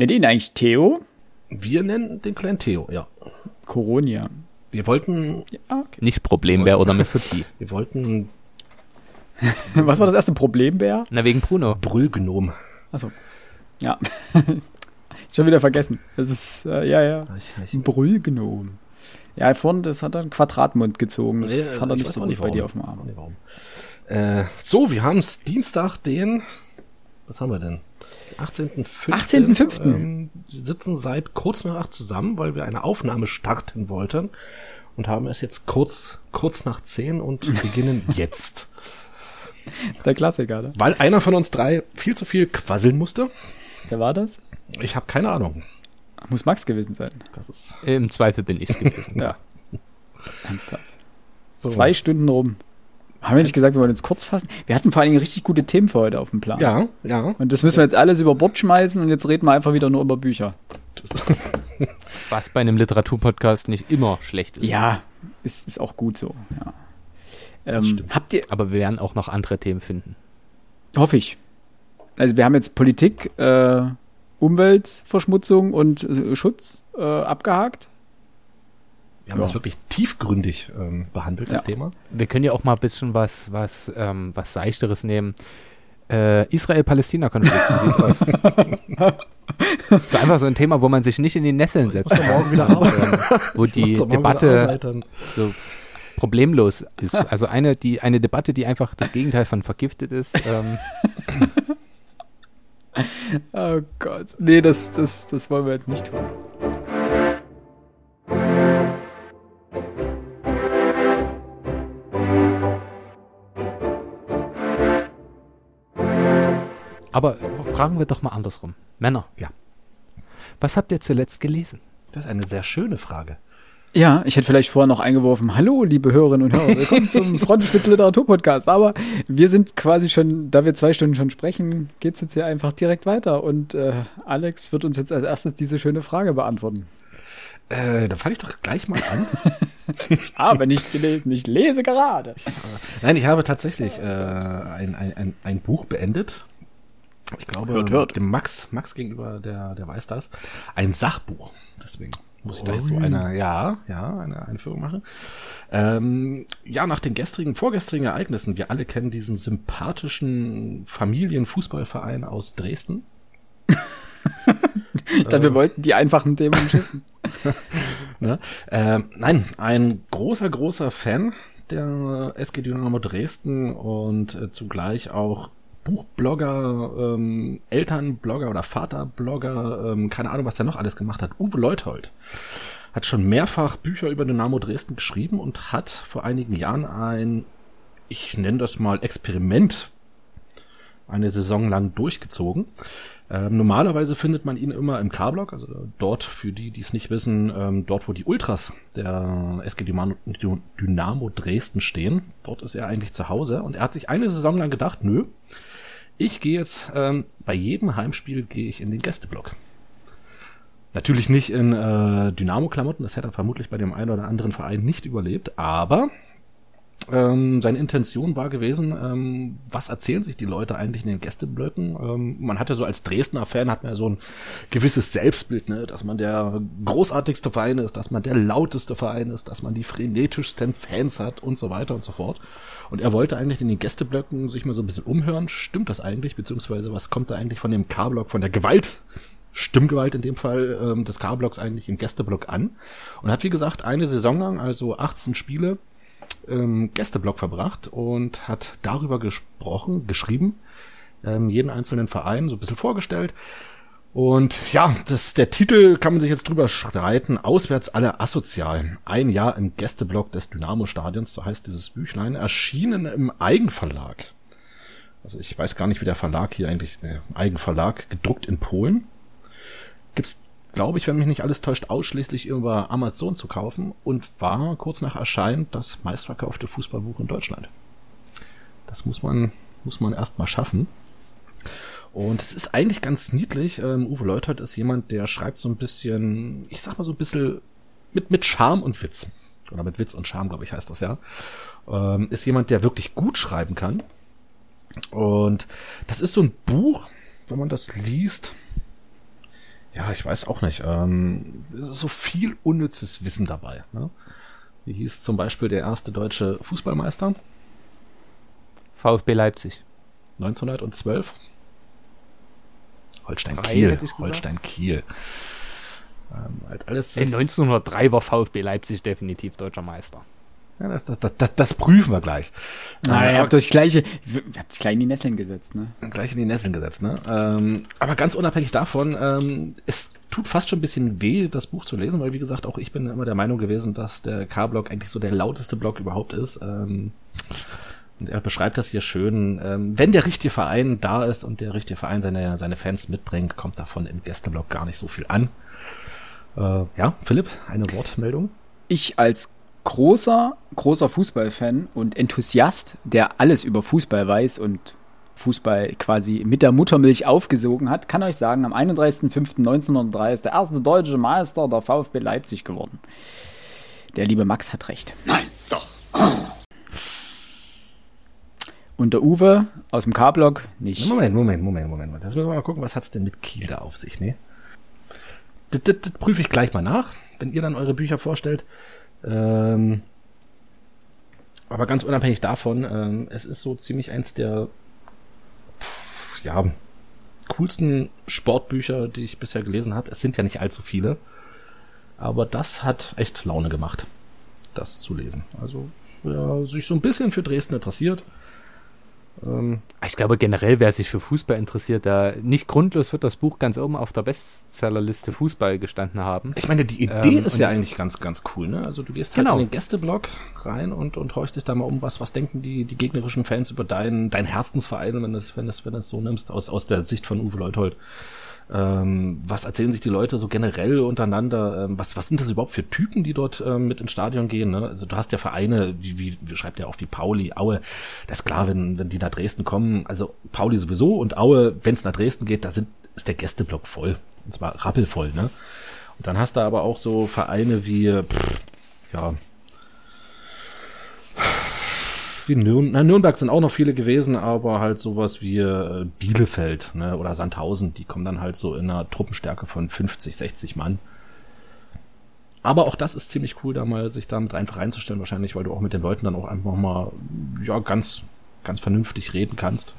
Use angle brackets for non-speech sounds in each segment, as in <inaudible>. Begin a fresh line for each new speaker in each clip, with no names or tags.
Nennt ihn eigentlich Theo?
Wir nennen den kleinen Theo, ja.
Coronia.
Wir wollten.
Ja, okay. Nicht Problembär oder Mr. T.
Wir wollten. <laughs>
Was war das erste Problembär?
Na, wegen Bruno.
Brüllgnom.
Achso. Ja. <laughs> Schon wieder vergessen. Das ist, äh, ja, ja. Ein Brüllgnom. Ja, vorhin, das hat er einen Quadratmund gezogen. Das
Nee,
fand er
ich
nicht so
auch
gut
nicht
bei dir auf dem Arm.
Äh, so, wir haben es Dienstag, den. Was haben wir denn? 18.05.
18.05..
Ähm, wir sitzen seit kurz nach acht zusammen, weil wir eine Aufnahme starten wollten. Und haben es jetzt kurz, kurz nach zehn und <laughs> beginnen jetzt.
Das ist der Klassiker, ne?
Weil einer von uns drei viel zu viel quasseln musste.
Wer war das?
Ich habe keine Ahnung.
Muss Max gewesen sein.
Das ist
Im Zweifel bin ich's gewesen.
Ja. <laughs> Ernsthaft.
so.
Zwei Stunden rum. Haben wir nicht gesagt, wir wollen uns kurz fassen? Wir hatten vor allen Dingen richtig gute Themen für heute auf dem Plan.
Ja, ja.
Und das müssen wir jetzt alles über Bord schmeißen und jetzt reden wir einfach wieder nur über Bücher. <laughs>
Was bei einem Literaturpodcast nicht immer schlecht ist.
Ja, ist, ist auch gut so. Ja. Ähm,
stimmt.
habt ihr,
Aber wir werden auch noch andere Themen finden.
hoffe ich. Also wir haben jetzt Politik, äh, Umweltverschmutzung und äh, Schutz äh, abgehakt.
Wir haben
Ja.
das wirklich tiefgründig ähm, behandelt, das
Ja.
Thema.
Wir können ja auch mal ein bisschen was, was, ähm, was Seichteres nehmen. Äh, Israel-Palästina-Konflikt. <laughs> so einfach so ein Thema, wo man sich nicht in die Nesseln setzt.
morgen wieder
ähm, wo
Ich muss
die Debatte
arbeiten.
so problemlos ist. Also eine, die, eine Debatte, die einfach das Gegenteil von vergiftet ist. Ähm, <laughs>
Oh Gott. Nee, das, das, das wollen wir jetzt nicht tun.
Aber fragen wir doch mal andersrum. Männer.
Ja.
Was habt ihr zuletzt gelesen?
Das ist eine sehr schöne Frage.
Ja, ich hätte vielleicht vorher noch eingeworfen, hallo liebe Hörerinnen und Hörer, willkommen zum <laughs> Frontenspitze Literatur Podcast. Aber wir sind quasi schon, da wir zwei Stunden schon sprechen, geht's jetzt hier einfach direkt weiter. Und äh, Alex wird uns jetzt als erstes diese schöne Frage beantworten.
Äh, da fange ich doch gleich mal an. <laughs>
Aber nicht gelesen, ich lese gerade.
Nein, ich habe tatsächlich äh, ein, ein, ein, ein Buch beendet. Ich glaube,
Hört, hört.
dem Max, Max gegenüber, der, der weiß das. Ein Sachbuch. Deswegen muss ich da jetzt so eine, ja, ja, eine Einführung machen. Ähm, ja, nach den gestrigen, vorgestrigen Ereignissen, wir alle kennen diesen sympathischen Familienfußballverein aus Dresden. <laughs>
Ich dachte, wir wollten die einfachen Themen umschiffen. <laughs>
Ne? Ähm, nein, ein großer, großer Fan der SG Dynamo Dresden und äh, zugleich auch Buchblogger, ähm, Elternblogger oder Vaterblogger, ähm, keine Ahnung, was der noch alles gemacht hat. Uwe Leuthold hat schon mehrfach Bücher über Dynamo Dresden geschrieben und hat vor einigen Jahren ein, ich nenne das mal Experiment, eine Saison lang durchgezogen. Ähm, normalerweise findet man ihn immer im K-Block, also dort, für die, die es nicht wissen, ähm, dort, wo die Ultras der SG Dynamo Dresden stehen. Dort ist er eigentlich zu Hause und er hat sich eine Saison lang gedacht, nö, ich gehe jetzt, ähm, bei jedem Heimspiel gehe ich in den Gästeblock. Natürlich nicht in äh, Dynamo-Klamotten, das hätte er vermutlich bei dem einen oder anderen Verein nicht überlebt, aber ähm, seine Intention war gewesen, ähm, was erzählen sich die Leute eigentlich in den Gästeblöcken? Ähm, man hat ja so als Dresdner Fan hat man ja so ein gewisses Selbstbild, ne, dass man der großartigste Verein ist, dass man der lauteste Verein ist, dass man die frenetischsten Fans hat und so weiter und so fort. Und er wollte eigentlich in den Gästeblöcken sich mal so ein bisschen umhören. Stimmt das eigentlich? Beziehungsweise was kommt da eigentlich von dem K-Block, von der Gewalt Stimmgewalt in dem Fall ähm, des K-Blocks eigentlich im Gästeblock an und hat wie gesagt eine Saison lang, also 18 Spiele, ähm, Gästeblock verbracht und hat darüber gesprochen, geschrieben, ähm, jeden einzelnen Verein so ein bisschen vorgestellt. Und ja, das, der Titel kann man sich jetzt drüber streiten. Auswärts alle asozial. Ein Jahr im Gästeblock des Dynamo-Stadions, so heißt dieses Büchlein, erschienen im Eigenverlag. Also ich weiß gar nicht, wie der Verlag hier eigentlich, ne, Eigenverlag, gedruckt in Polen. Gibt's, glaube ich, wenn mich nicht alles täuscht, ausschließlich über Amazon zu kaufen und war kurz nach Erscheinen das meistverkaufte Fußballbuch in Deutschland. Das muss man, muss man erst mal schaffen. Und es ist eigentlich ganz niedlich. Ähm, Uwe Leutert ist jemand, der schreibt so ein bisschen, ich sag mal so ein bisschen mit, mit Charme und Witz. Oder mit Witz und Charme, glaube ich, heißt das ja. Ähm, ist jemand, der wirklich gut schreiben kann. Und das ist so ein Buch, wenn man das liest, Ja, ich weiß auch nicht. Ähm, es ist so viel unnützes Wissen dabei. Ne? Wie hieß zum Beispiel der erste deutsche Fußballmeister?
VfB Leipzig.
1912. Holstein
Drei,
Kiel. Holstein Kiel. Ähm, halt alles.
In 1903 war VfB Leipzig definitiv deutscher Meister.
Ja, das, das, das, das prüfen wir gleich.
Na,
Äh,
ihr habt euch gleich, ihr habt euch gleich in die Nesseln gesetzt, ne?
gleich in die Nesseln gesetzt, ne? Ähm, aber ganz unabhängig davon, ähm, es tut fast schon ein bisschen weh, das Buch zu lesen, weil wie gesagt, auch ich bin immer der Meinung gewesen, dass der K-Block eigentlich so der lauteste Block überhaupt ist. Ähm, und er beschreibt das hier schön. Ähm, wenn der richtige Verein da ist und der richtige Verein seine, seine Fans mitbringt, kommt davon im Gästeblock gar nicht so viel an. Äh, ja, Philipp, eine Wortmeldung?
Ich als großer, großer Fußballfan und Enthusiast, der alles über Fußball weiß und Fußball quasi mit der Muttermilch aufgesogen hat, kann euch sagen, am 31.05.1903 ist der erste deutsche Meister der VfB Leipzig geworden. Der liebe Max hat recht.
Nein, doch.
Und der Uwe aus dem K-Block nicht.
Moment, Moment, Moment, Moment. Jetzt müssen wir mal gucken, was hat's denn mit Kiel da auf sich, ne? Das, das, das prüfe ich gleich mal nach, wenn ihr dann eure Bücher vorstellt. Ähm, aber ganz unabhängig davon, ähm, es ist so ziemlich eins der ja, coolsten Sportbücher, die ich bisher gelesen habe. Es sind ja nicht allzu viele. Aber das hat echt Laune gemacht, das zu lesen. Also, wer sich so ein bisschen für Dresden interessiert, ähm,
Ich glaube generell, wer sich für Fußball interessiert, da nicht grundlos wird das Buch ganz oben auf der Bestsellerliste Fußball gestanden haben.
Ich meine, die Idee
Ähm,
ist ja eigentlich ganz, ganz cool, ne? Also du gehst halt
Genau.
in den Gästeblock rein und, und horchst dich da mal um, was, was denken die, die gegnerischen Fans über deinen, dein Herzensverein, wenn du es, wenn wenn so nimmst, aus, aus der Sicht von Uwe Leuthold. Ähm, was erzählen sich die Leute so generell untereinander? Ähm, was, was sind das überhaupt für Typen, die dort ähm, mit ins Stadion gehen? Ne? Also du hast ja Vereine, wie, wie, wie schreibt ja auch wie Pauli, Aue. Das ist klar, wenn, wenn die nach Dresden kommen, also Pauli sowieso und Aue, wenn es nach Dresden geht, da sind, ist der Gästeblock voll. Und zwar rappelvoll, ne? Und dann hast du aber auch so Vereine wie, pff, ja, wie Nürn na, Nürnberg sind auch noch viele gewesen, aber halt sowas wie äh, Bielefeld ne, oder Sandhausen, die kommen dann halt so in einer Truppenstärke von 50, 60 Mann. Aber auch das ist ziemlich cool, da mal sich damit einfach reinzustellen, wahrscheinlich, weil du auch mit den Leuten dann auch einfach mal ja ganz, ganz vernünftig reden kannst.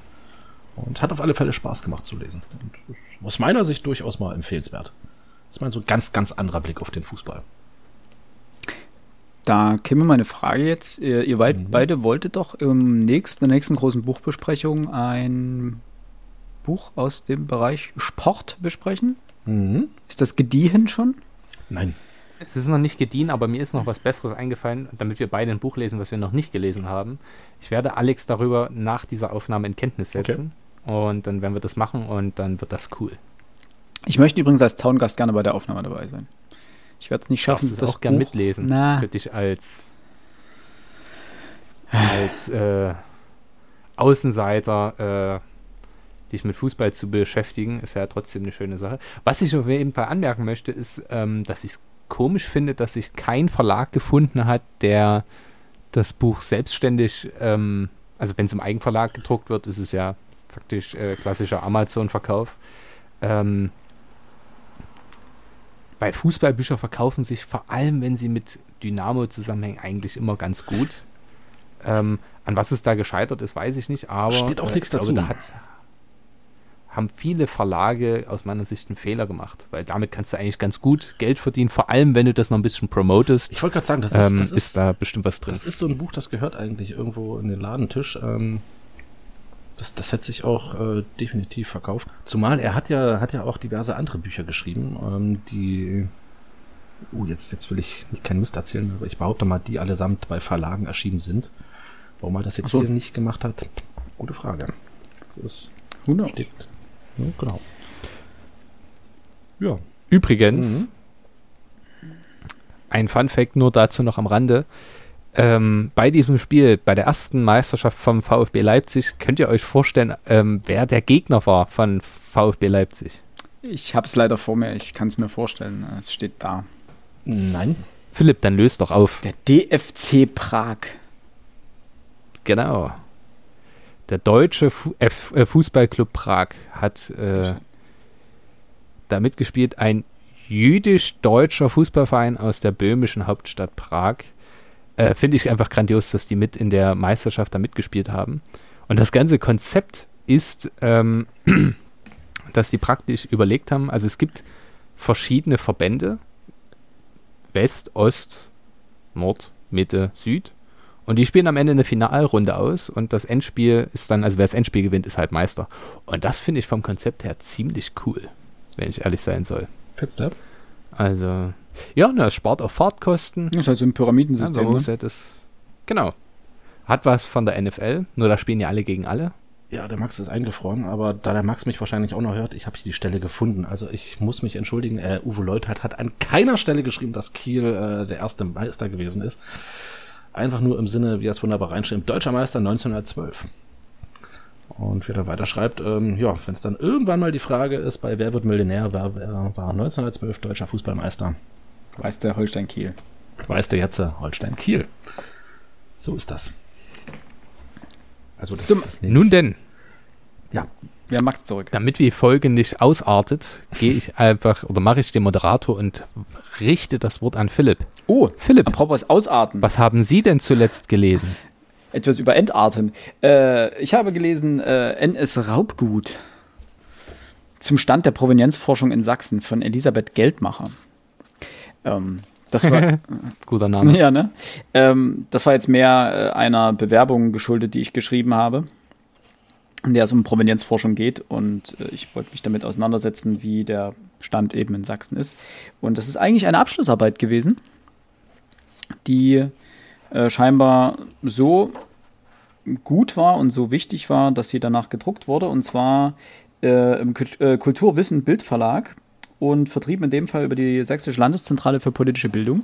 Und hat auf alle Fälle Spaß gemacht zu lesen. Und aus meiner Sicht durchaus mal empfehlenswert. Das ist mal so ein ganz, ganz anderer Blick auf den Fußball.
Da käme meine Frage jetzt. Ihr, ihr
Mhm.
beide wolltet doch im nächsten, in der nächsten großen Buchbesprechung ein Buch aus dem Bereich Sport besprechen.
Mhm.
Ist das gediehen schon?
Nein.
Es ist noch nicht gediehen, aber mir ist noch was Besseres eingefallen, damit wir beide ein Buch lesen, was wir noch nicht gelesen haben. Ich werde Alex darüber nach dieser Aufnahme in Kenntnis
Okay.
setzen. Und dann werden wir das machen und dann wird das cool.
Ich möchte übrigens als Zaungast gerne bei der Aufnahme dabei sein. Ich werde es nicht schaffen,
Darfst du es auch gern mitlesen.
Na,
Für dich als, als äh, Außenseiter äh, dich mit Fußball zu beschäftigen, ist ja trotzdem eine schöne Sache. Was ich auf jeden Fall anmerken möchte, ist, ähm, dass ich es komisch finde, dass sich kein Verlag gefunden hat, der das Buch selbstständig, ähm, also wenn es im Eigenverlag gedruckt wird, ist es ja faktisch äh, klassischer Amazon-Verkauf. Ähm, weil Fußballbücher verkaufen sich vor allem, wenn sie mit Dynamo zusammenhängen, eigentlich immer ganz gut. Ähm, an was es da gescheitert ist, weiß ich nicht, aber
Steht auch
äh,
nichts
ich glaube,
dazu.
Da hat, haben viele Verlage aus meiner Sicht einen Fehler gemacht, weil damit kannst du eigentlich ganz gut Geld verdienen, vor allem wenn du das noch ein bisschen promotest.
Ich wollte gerade sagen, das ist,
ähm,
das
ist,
ist,
da bestimmt was drin.
das ist so ein Buch, das gehört eigentlich irgendwo in den Ladentisch. Ähm, das, das hätte sich auch äh, definitiv verkauft. Zumal er hat ja, hat ja auch diverse andere Bücher geschrieben, ähm, die, uh, jetzt, jetzt will ich nicht keinen Mist erzählen, aber ich behaupte mal, die allesamt bei Verlagen erschienen sind. Warum er das jetzt
so.
hier nicht gemacht hat, gute Frage. Das ist, steht, ja, genau. Ja.
Übrigens,
Mhm.
ein Fun Fact nur dazu noch am Rande. Ähm, bei diesem Spiel, bei der ersten Meisterschaft vom VfB Leipzig, könnt ihr euch vorstellen, ähm, wer der Gegner war von VfB Leipzig?
Ich habe es leider vor mir, ich kann es mir vorstellen. Es steht da.
Nein.
Philipp, dann löst doch auf.
Der DFC Prag.
Genau. Der deutsche Fu äh, F- äh, Fußballclub Prag hat äh, da mitgespielt, ein jüdisch-deutscher Fußballverein aus der böhmischen Hauptstadt Prag. Äh, Finde ich einfach grandios, dass die mit in der Meisterschaft da mitgespielt haben. Und das ganze Konzept ist, ähm, <clears throat> dass die praktisch überlegt haben, also es gibt verschiedene Verbände, West, Ost, Nord, Mitte, Süd. Und die spielen am Ende eine Finalrunde aus und das Endspiel ist dann, also wer das Endspiel gewinnt, ist halt Meister. Und das finde ich vom Konzept her ziemlich cool, wenn ich ehrlich sein soll.
Fitstep?
Also, ja, ne, es spart auch Fahrtkosten.
Das ist halt so ein Pyramidensystem.
Ja,
ne?
das, genau. Hat was von der NFL, nur da spielen ja alle gegen alle.
Ja, der Max ist eingefroren, aber da der Max mich wahrscheinlich auch noch hört, ich habe die Stelle gefunden. Also ich muss mich entschuldigen, äh, Uwe Leutert hat an keiner Stelle geschrieben, dass Kiel äh, der erste Meister gewesen ist. Einfach nur im Sinne, wie er es wunderbar reinschreibt, deutscher Meister 1912. Und wie er dann weiter schreibt, ähm, ja, wenn es dann irgendwann mal die Frage ist, bei Wer wird Millionär, wer, wer war 1912 deutscher Fußballmeister,
Weiß der Holstein Kiel.
weiß der jetzt äh, Holstein Kiel. So ist das. Also das,
Zum-
das nehme
Nun denn,
Ja,
Wer Max zurück?
damit die Folge nicht ausartet, gehe ich einfach oder mache ich den Moderator und richte das Wort an Philipp.
Oh,
Philipp,
apropos Ausarten.
was haben Sie denn zuletzt gelesen?
Etwas über Entarten. Äh, ich habe gelesen äh, NS Raubgut zum Stand der Provenienzforschung in Sachsen von Elisabeth Geldmacher. Ähm, das war, <laughs>
Guter Name.
ja, ne? Ähm, das war jetzt mehr äh, einer Bewerbung geschuldet, die ich geschrieben habe, in der es um Provenienzforschung geht. Und äh, ich wollte mich damit auseinandersetzen, wie der Stand eben in Sachsen ist. Und das ist eigentlich eine Abschlussarbeit gewesen, die äh, scheinbar so gut war und so wichtig war, dass sie danach gedruckt wurde. Und zwar äh, im äh, Kulturwissen Bildverlag und vertrieben in dem Fall über die Sächsische Landeszentrale für politische Bildung.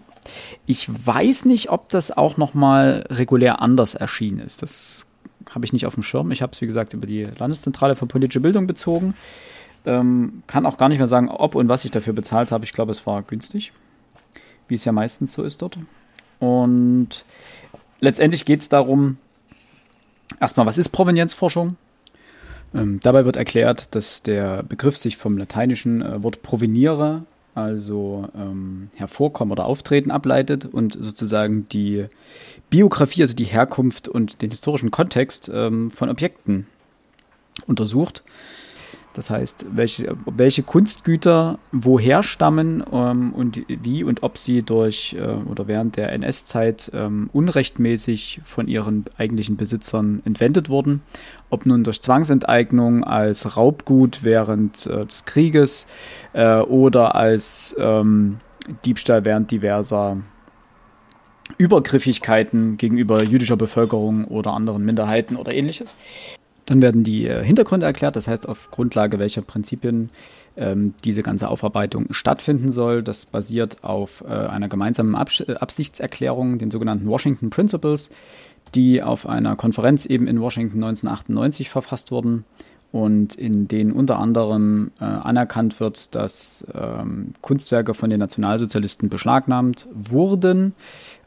Ich weiß nicht, ob das auch noch mal regulär anders erschienen ist. Das habe ich nicht auf dem Schirm. Ich habe es, wie gesagt, über die Landeszentrale für politische Bildung bezogen. Ähm, kann auch gar nicht mehr sagen, ob und was ich dafür bezahlt habe. Ich glaube, es war günstig, wie es ja meistens so ist dort. Und letztendlich geht es darum, erstmal, was ist Provenienzforschung? Ähm, dabei wird erklärt, dass der Begriff sich vom lateinischen äh, Wort proveniere, also ähm, hervorkommen oder auftreten, ableitet und sozusagen die Biografie, also die Herkunft und den historischen Kontext ähm, von Objekten untersucht. Das heißt, welche, welche Kunstgüter woher stammen ähm, und wie und ob sie durch äh, oder während der NS-Zeit ähm, unrechtmäßig von ihren eigentlichen Besitzern entwendet wurden. Ob nun durch Zwangsenteignung als Raubgut während äh, des Krieges äh, oder als ähm, Diebstahl während diverser Übergriffigkeiten gegenüber jüdischer Bevölkerung oder anderen Minderheiten oder ähnliches. Dann werden die äh, Hintergründe erklärt, das heißt, auf Grundlage welcher Prinzipien ähm, diese ganze Aufarbeitung stattfinden soll. Das basiert auf äh, einer gemeinsamen Abs Absichtserklärung, den sogenannten Washington Principles, die auf einer Konferenz eben in Washington 1998 verfasst wurden und in denen unter anderem äh, anerkannt wird, dass ähm, Kunstwerke von den Nationalsozialisten beschlagnahmt wurden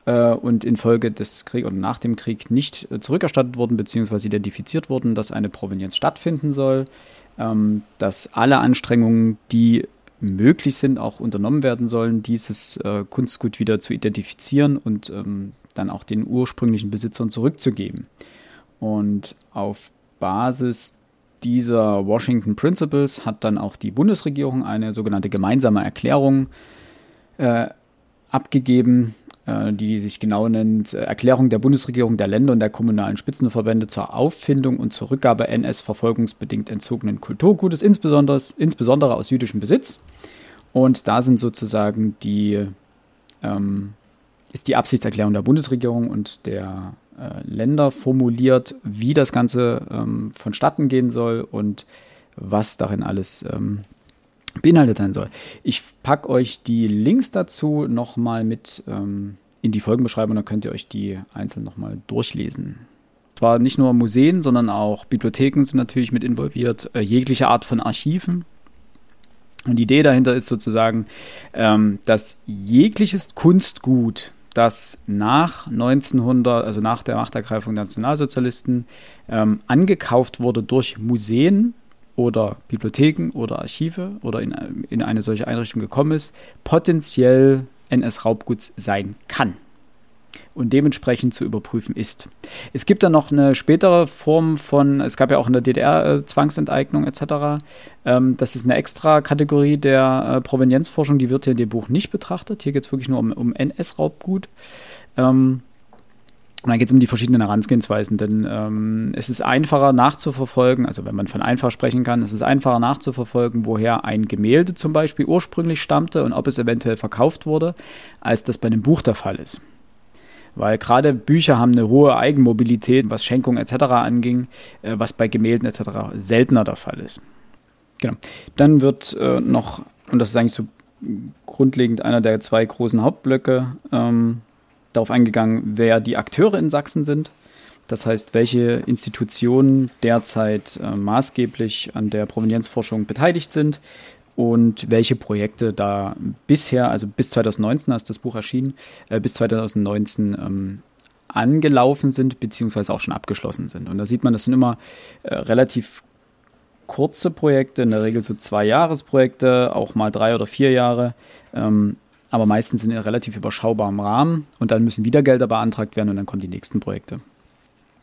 äh, und infolge des Kriegs oder nach dem Krieg nicht äh, zurückerstattet wurden bzw. identifiziert wurden, dass eine Provenienz stattfinden soll, ähm, dass alle Anstrengungen, die möglich sind, auch unternommen werden sollen, dieses äh, Kunstgut wieder zu identifizieren und ähm, dann auch den ursprünglichen Besitzern zurückzugeben. Und auf Basis dieser Washington Principles hat dann auch die Bundesregierung eine sogenannte gemeinsame Erklärung äh, abgegeben, äh, die sich genau nennt äh, Erklärung der Bundesregierung der Länder und der kommunalen Spitzenverbände zur Auffindung und zur Rückgabe NS-verfolgungsbedingt entzogenen Kulturgutes, insbesondere, insbesondere aus jüdischem Besitz. Und da sind sozusagen die, ähm, ist die Absichtserklärung der Bundesregierung und der äh, Länder formuliert, wie das Ganze ähm, vonstatten gehen soll und was darin alles ähm, beinhaltet sein soll. Ich packe euch die Links dazu nochmal mit ähm, in die Folgenbeschreibung, dann könnt ihr euch die einzeln nochmal durchlesen. Zwar nicht nur Museen, sondern auch Bibliotheken sind natürlich mit involviert, äh, jegliche Art von Archiven. Und die Idee dahinter ist sozusagen, ähm, dass jegliches Kunstgut, das nach 1900, also nach der Machtergreifung der Nationalsozialisten, ähm, angekauft wurde durch Museen oder Bibliotheken oder Archive oder in, in eine solche Einrichtung gekommen ist, potenziell NS-Raubgut sein kann und dementsprechend zu überprüfen ist. Es gibt dann noch eine spätere Form von, es gab ja auch in der DDR äh, Zwangsenteignung etc. Ähm, das ist eine extra Kategorie der äh, Provenienzforschung, die wird hier in dem Buch nicht betrachtet. Hier geht es wirklich nur um, um NS-Raubgut. Ähm, und dann geht es um die verschiedenen Herangehensweisen, denn ähm, es ist einfacher nachzuverfolgen, also wenn man von einfach sprechen kann, es ist einfacher nachzuverfolgen, woher ein Gemälde zum Beispiel ursprünglich stammte und ob es eventuell verkauft wurde, als das bei einem Buch der Fall ist. Weil gerade Bücher haben eine hohe Eigenmobilität, was Schenkung etc. anging, äh, was bei Gemälden etc. seltener der Fall ist. Genau. Dann wird äh, noch, und das ist eigentlich so grundlegend einer der zwei großen Hauptblöcke, ähm, darauf eingegangen, wer die Akteure in Sachsen sind. Das heißt, welche Institutionen derzeit äh, maßgeblich an der Provenienzforschung beteiligt sind und welche Projekte da bisher, also bis 2019, als das Buch erschien, äh, bis 2019 ähm, angelaufen sind, beziehungsweise auch schon abgeschlossen sind. Und da sieht man, das sind immer äh, relativ kurze Projekte, in der Regel so zwei Jahresprojekte, auch mal drei oder vier Jahre. Ähm, aber meistens in relativ überschaubarem Rahmen und dann müssen wieder Gelder beantragt werden und dann kommen die nächsten Projekte.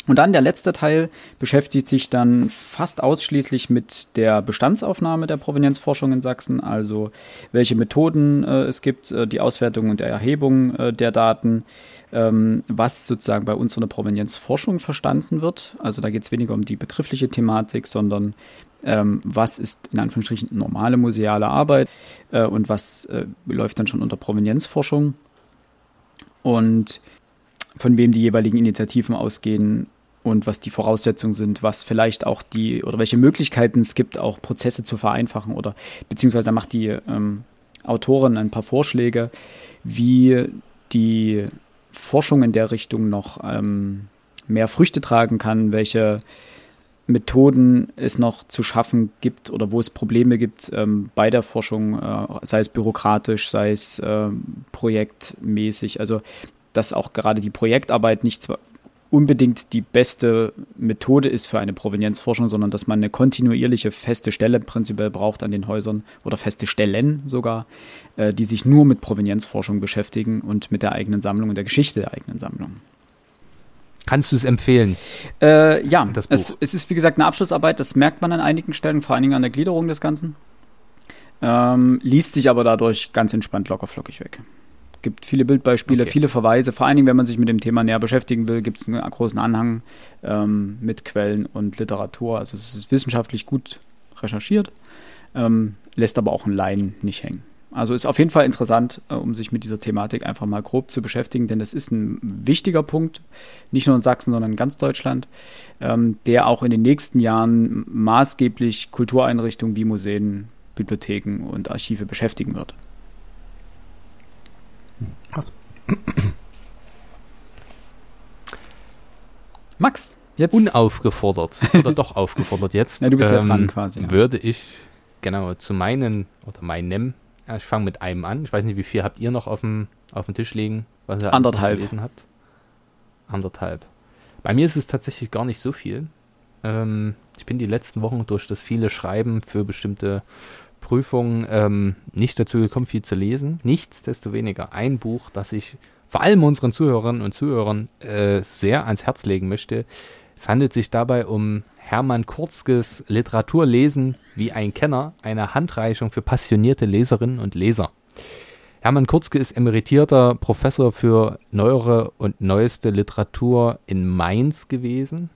Und dann der letzte Teil beschäftigt sich dann fast ausschließlich mit der Bestandsaufnahme der Provenienzforschung in Sachsen, also welche Methoden äh, es gibt, äh, die Auswertung und Erhebung äh, der Daten, ähm, was sozusagen bei uns unter Provenienzforschung verstanden wird. Also da geht es weniger um die begriffliche Thematik, sondern ähm, was ist in Anführungsstrichen normale museale Arbeit äh, und was äh, läuft dann schon unter Provenienzforschung. Und von wem die jeweiligen Initiativen ausgehen und was die Voraussetzungen sind, was vielleicht auch die oder welche Möglichkeiten es gibt, auch Prozesse zu vereinfachen oder beziehungsweise macht die ähm, Autorin ein paar Vorschläge, wie die Forschung in der Richtung noch ähm, mehr Früchte tragen kann, welche Methoden es noch zu schaffen gibt oder wo es Probleme gibt ähm, bei der Forschung, äh, sei es bürokratisch, sei es äh, projektmäßig. Also dass auch gerade die Projektarbeit nicht unbedingt die beste Methode ist für eine Provenienzforschung, sondern dass man eine kontinuierliche feste Stelle prinzipiell braucht an den Häusern oder feste Stellen sogar, äh, die sich nur mit Provenienzforschung beschäftigen und mit der eigenen Sammlung und der Geschichte der eigenen Sammlung.
Kannst du es empfehlen?
Äh, ja, es, es, ist wie gesagt eine Abschlussarbeit, das merkt man an einigen Stellen, vor allen Dingen an der Gliederung des Ganzen. Ähm, liest sich aber dadurch ganz entspannt lockerflockig weg gibt viele Bildbeispiele, okay. viele Verweise. Vor allen Dingen, wenn man sich mit dem Thema näher beschäftigen will, gibt es einen großen Anhang ähm, mit Quellen und Literatur. Also es ist wissenschaftlich gut recherchiert, ähm, lässt aber auch einen Laien nicht hängen. Also ist auf jeden Fall interessant, äh, um sich mit dieser Thematik einfach mal grob zu beschäftigen, denn das ist ein wichtiger Punkt, nicht nur in Sachsen, sondern in ganz Deutschland, ähm, der auch in den nächsten Jahren maßgeblich Kultureinrichtungen wie Museen, Bibliotheken und Archive beschäftigen wird.
Was? <clears throat>
Max, jetzt.
Unaufgefordert, oder doch aufgefordert jetzt. <laughs>
Ja, du bist ähm, ja dran ähm, quasi.
Ja. Würde ich, genau, zu meinen, oder meinem, ich fange mit einem an. Ich weiß nicht, wie viel habt ihr noch auf dem, auf dem Tisch liegen,
was ihr Anderthalb.
gelesen habt? Anderthalb. Bei mir ist es tatsächlich gar nicht so viel. Ähm, ich bin die letzten Wochen durch das viele Schreiben für bestimmte Prüfung ähm, nicht dazu gekommen, viel zu lesen. Nichtsdestoweniger ein Buch, das ich vor allem unseren Zuhörerinnen und Zuhörern äh, sehr ans Herz legen möchte. Es handelt sich dabei um Hermann Kurzges Literaturlesen wie ein Kenner, eine Handreichung für passionierte Leserinnen und Leser. Hermann Kurzke ist emeritierter Professor für neuere und neueste Literatur in Mainz gewesen.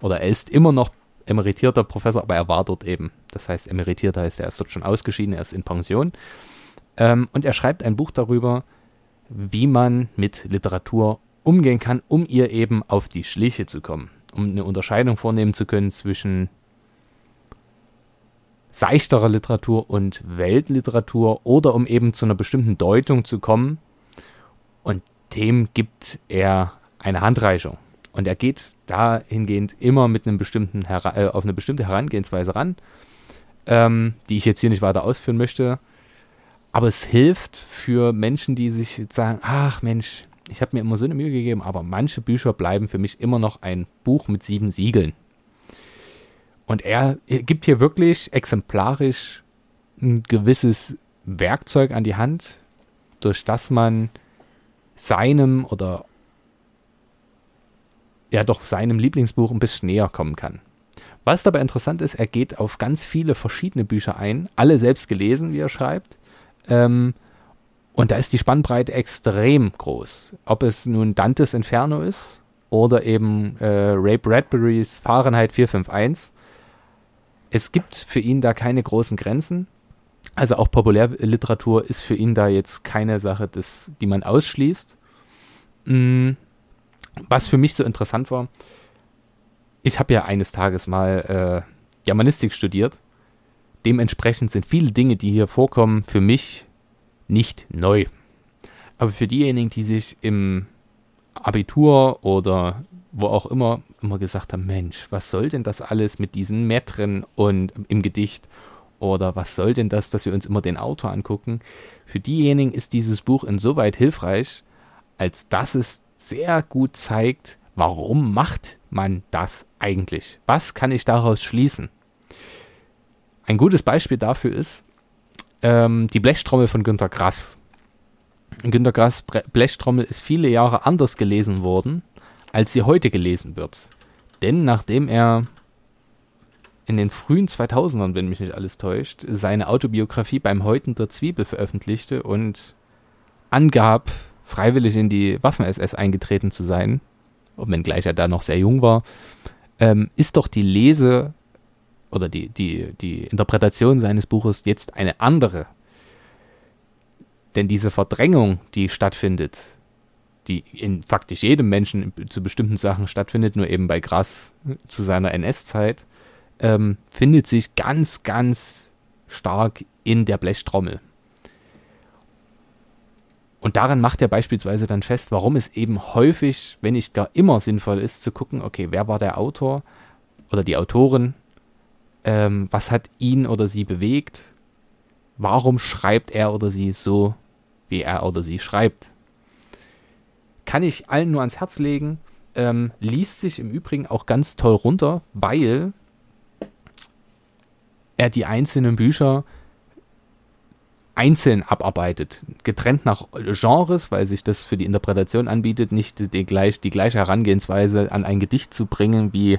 Oder er ist immer noch emeritierter Professor, aber er war dort eben. Das heißt, emeritiert heißt, er ist dort schon ausgeschieden, er ist in Pension. Ähm, und er schreibt ein Buch darüber, wie man mit Literatur umgehen kann, um ihr eben auf die Schliche zu kommen. Um eine Unterscheidung vornehmen zu können zwischen seichterer Literatur und Weltliteratur oder um eben zu einer bestimmten Deutung zu kommen. Und dem gibt er eine Handreichung. Und er geht dahingehend immer mit einem bestimmten äh, auf eine bestimmte Herangehensweise ran, ähm, die ich jetzt hier nicht weiter ausführen möchte. Aber es hilft für Menschen, die sich jetzt sagen, ach Mensch, ich habe mir immer so eine Mühe gegeben, aber manche Bücher bleiben für mich immer noch ein Buch mit sieben Siegeln. Und er gibt hier wirklich exemplarisch ein gewisses Werkzeug an die Hand, durch das man seinem oder ja doch seinem Lieblingsbuch ein bisschen näher kommen kann. Was dabei interessant ist, er geht auf ganz viele verschiedene Bücher ein, alle selbst gelesen, wie er schreibt. Ähm, und da ist die Spannbreite extrem groß. Ob es nun Dantes Inferno ist oder eben äh, Ray Bradburys Fahrenheit 451. Es gibt für ihn da keine großen Grenzen. Also auch Populärliteratur ist für ihn da jetzt keine Sache, des, die man ausschließt. Mm, was für mich so interessant war, ich habe ja eines Tages mal äh, Germanistik studiert. Dementsprechend sind viele Dinge, die hier vorkommen, für mich nicht neu. Aber für diejenigen, die sich im Abitur oder wo auch immer immer gesagt haben, Mensch, was soll denn das alles mit diesen Metren und im Gedicht oder was soll denn das, dass wir uns immer den Autor angucken? Für diejenigen ist dieses Buch insoweit hilfreich, als dass es sehr gut zeigt, warum macht man das eigentlich? Was kann ich daraus schließen? Ein gutes Beispiel dafür ist ähm, die Blechtrommel von Günter Grass. Günter Grass Blechtrommel ist viele Jahre anders gelesen worden, als sie heute gelesen wird. Denn nachdem er in den frühen 2000ern, wenn mich nicht alles täuscht, seine Autobiografie beim Häuten der Zwiebel veröffentlichte und angab, freiwillig in die Waffen-SS eingetreten zu sein, und wenngleich er da noch sehr jung war, ähm, ist doch die Lese oder die, die, die Interpretation seines Buches jetzt eine andere. Denn diese Verdrängung, die stattfindet, die in faktisch jedem Menschen zu bestimmten Sachen stattfindet, nur eben bei Grass zu seiner NS-Zeit, ähm, findet sich ganz, ganz stark in der Blechtrommel. Und daran macht er beispielsweise dann fest, warum es eben häufig, wenn nicht gar immer sinnvoll ist, zu gucken, okay, wer war der Autor oder die Autorin, ähm, was hat ihn oder sie bewegt, warum schreibt er oder sie so, wie er oder sie schreibt. Kann ich allen nur ans Herz legen, ähm, liest sich im Übrigen auch ganz toll runter, weil er die einzelnen Bücher einzeln abarbeitet, getrennt nach Genres, weil sich das für die Interpretation anbietet, nicht die, gleich, die gleiche Herangehensweise an ein Gedicht zu bringen wie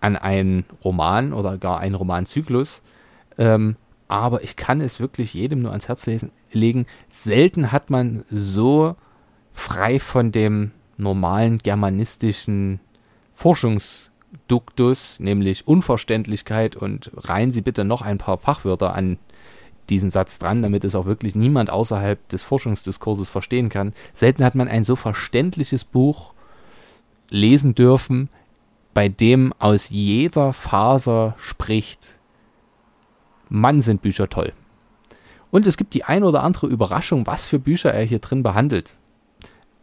an einen Roman oder gar einen Romanzyklus. Ähm, aber ich kann es wirklich jedem nur ans Herz legen. Selten hat man so frei von dem normalen germanistischen Forschungsduktus, nämlich Unverständlichkeit und reihen Sie bitte noch ein paar Fachwörter an diesen Satz dran, damit es auch wirklich niemand außerhalb des Forschungsdiskurses verstehen kann. Selten hat man ein so verständliches Buch lesen dürfen, bei dem aus jeder Faser spricht, Mann sind Bücher toll. Und es gibt die ein oder andere Überraschung, was für Bücher er hier drin behandelt.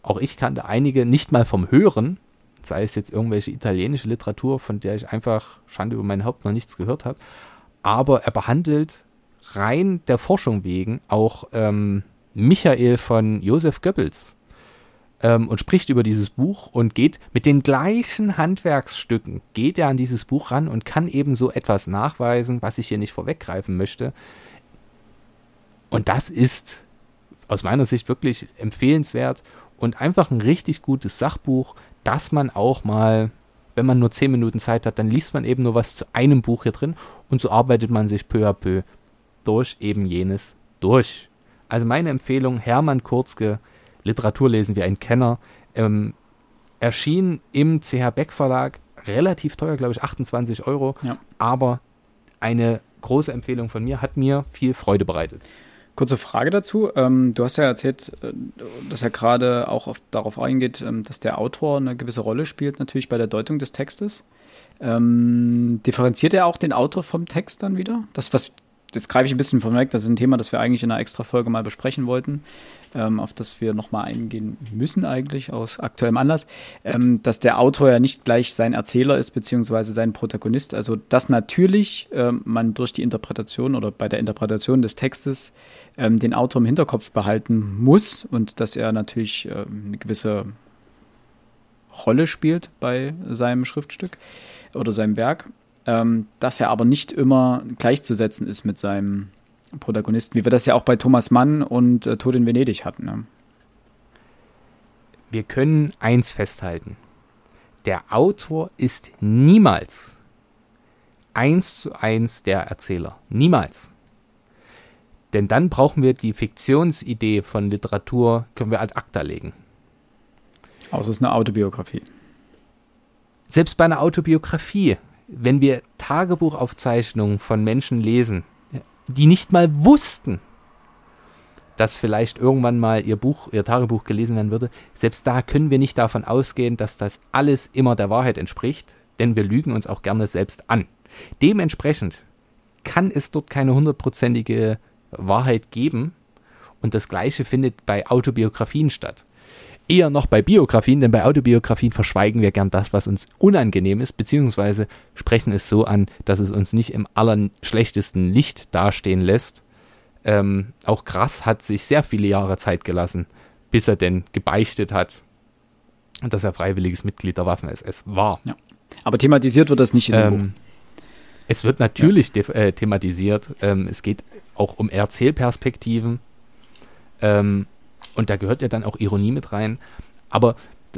Auch ich kannte einige nicht mal vom Hören, sei es jetzt irgendwelche italienische Literatur, von der ich einfach Schande über mein Haupt noch nichts gehört habe. Aber er behandelt rein der Forschung wegen auch ähm, Michael von Josef Goebbels ähm, und spricht über dieses Buch und geht mit den gleichen Handwerksstücken, geht er an dieses Buch ran und kann eben so etwas nachweisen, was ich hier nicht vorweggreifen möchte. Und das ist aus meiner Sicht wirklich empfehlenswert und einfach ein richtig gutes Sachbuch, das man auch mal, wenn man nur 10 Minuten Zeit hat, dann liest man eben nur was zu einem Buch hier drin und so arbeitet man sich peu à peu durch eben jenes durch. Also meine Empfehlung, Hermann Kurzke, Literatur lesen wie ein Kenner, ähm, erschien im CH Beck Verlag, relativ teuer, glaube ich, 28 Euro, ja. aber eine große Empfehlung von mir, hat mir viel Freude bereitet.
Kurze Frage dazu. Ähm, du hast ja erzählt, äh, dass er gerade auch auf, darauf eingeht, ähm, dass der Autor eine gewisse Rolle spielt, natürlich bei der Deutung des Textes. Ähm, differenziert er auch den Autor vom Text dann wieder? Das, was jetzt greife ich ein bisschen vorweg, das ist ein Thema, das wir eigentlich in einer extra Folge mal besprechen wollten, ähm, auf das wir nochmal eingehen müssen eigentlich aus aktuellem Anlass, ähm, dass der Autor ja nicht gleich sein Erzähler ist, beziehungsweise sein Protagonist. Also, dass natürlich ähm, man durch die Interpretation oder bei der Interpretation des Textes ähm, den Autor im Hinterkopf behalten muss und dass er natürlich äh, eine gewisse Rolle spielt bei seinem Schriftstück oder seinem Werk. Ähm, dass er aber nicht immer gleichzusetzen ist mit seinem Protagonisten, wie wir das ja auch bei Thomas Mann und äh, Tod in Venedig hatten. Ne?
Wir können eins festhalten. Der Autor ist niemals eins zu eins der Erzähler. Niemals. Denn dann brauchen wir die Fiktionsidee von Literatur, können wir ad acta legen.
Außer es ist eine Autobiografie.
Selbst bei einer Autobiografie, wenn wir Tagebuchaufzeichnungen von Menschen lesen, die nicht mal wussten, dass vielleicht irgendwann mal ihr Buch, ihr Tagebuch gelesen werden würde, selbst da können wir nicht davon ausgehen, dass das alles immer der Wahrheit entspricht, denn wir lügen uns auch gerne selbst an. Dementsprechend kann es dort keine hundertprozentige Wahrheit geben und das gleiche findet bei Autobiografien statt. Eher noch bei Biografien, denn bei Autobiografien verschweigen wir gern das, was uns unangenehm ist, beziehungsweise sprechen es so an, dass es uns nicht im allerschlechtesten Licht dastehen lässt. Ähm, auch Krass hat sich sehr viele Jahre Zeit gelassen, bis er denn gebeichtet hat, dass er freiwilliges Mitglied der Waffen-SS war.
Ja. Aber thematisiert wird das nicht in dem
ähm, Es wird natürlich ja. äh, thematisiert. Ähm, es geht auch um Erzählperspektiven. Ähm, und da gehört ja dann auch Ironie mit rein. Aber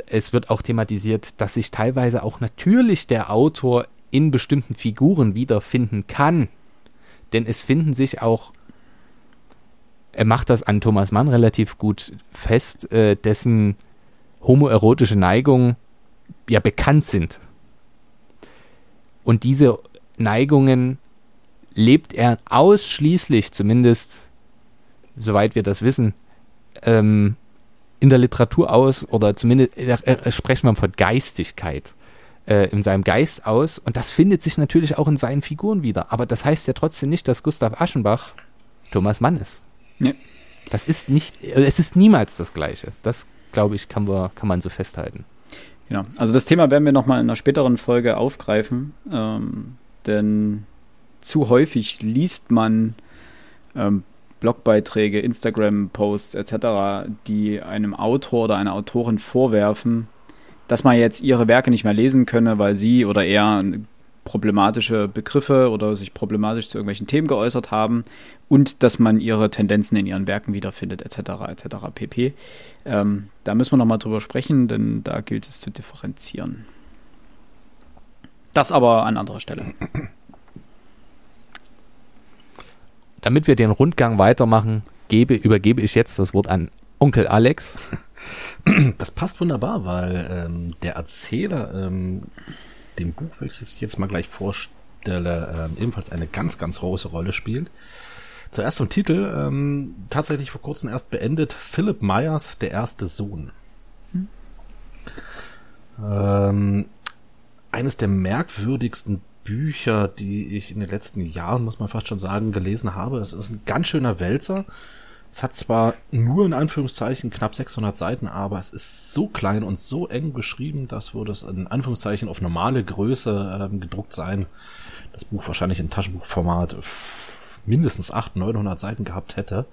es wird auch thematisiert, dass sich teilweise auch natürlich der Autor in bestimmten Figuren wiederfinden kann. Denn es finden sich auch, er macht das an Thomas Mann relativ gut fest, äh, dessen homoerotische Neigungen ja bekannt sind. Und diese Neigungen lebt er ausschließlich, zumindest soweit wir das wissen, ähm, in der Literatur aus, oder zumindest äh, äh, sprechen wir von Geistigkeit äh, in seinem Geist aus. Und das findet sich natürlich auch in seinen Figuren wieder. Aber das heißt ja trotzdem nicht, dass Gustav Aschenbach Thomas Mann ist.
Ja.
Das ist nicht, äh, es ist niemals das Gleiche. Das, glaube ich, kann, wir, kann man so festhalten.
Genau. Also das Thema werden wir nochmal in einer späteren Folge aufgreifen. Ähm, denn zu häufig liest man ähm, Blogbeiträge, Instagram-Posts etc., die einem Autor oder einer Autorin vorwerfen, dass man jetzt ihre Werke nicht mehr lesen könne, weil sie oder er problematische Begriffe oder sich problematisch zu irgendwelchen Themen geäußert haben und dass man ihre Tendenzen in ihren Werken wiederfindet, etc. etc. pp. Ähm, da müssen wir nochmal drüber sprechen, denn da gilt es zu differenzieren. Das aber an anderer Stelle. <laughs>
damit wir den Rundgang weitermachen, gebe, übergebe ich jetzt das Wort an Onkel Alex. <clears throat>
Das passt wunderbar, weil ähm, der Erzähler ähm, dem Buch, welches ich jetzt mal gleich vorstelle, ähm, ebenfalls eine ganz, ganz große Rolle spielt. Zuerst zum Titel, ähm, tatsächlich vor kurzem erst beendet, Philip Myers, der erste Sohn. Hm. Ähm, eines der merkwürdigsten Bücher, die ich in den letzten Jahren, muss man fast schon sagen, gelesen habe. Es ist ein ganz schöner Wälzer. Es hat zwar nur in Anführungszeichen knapp 600 Seiten, aber es ist so klein und so eng geschrieben, dass würde es in Anführungszeichen auf normale Größe ähm, gedruckt sein. Das Buch wahrscheinlich in Taschenbuchformat mindestens 800, 900 Seiten gehabt hätte.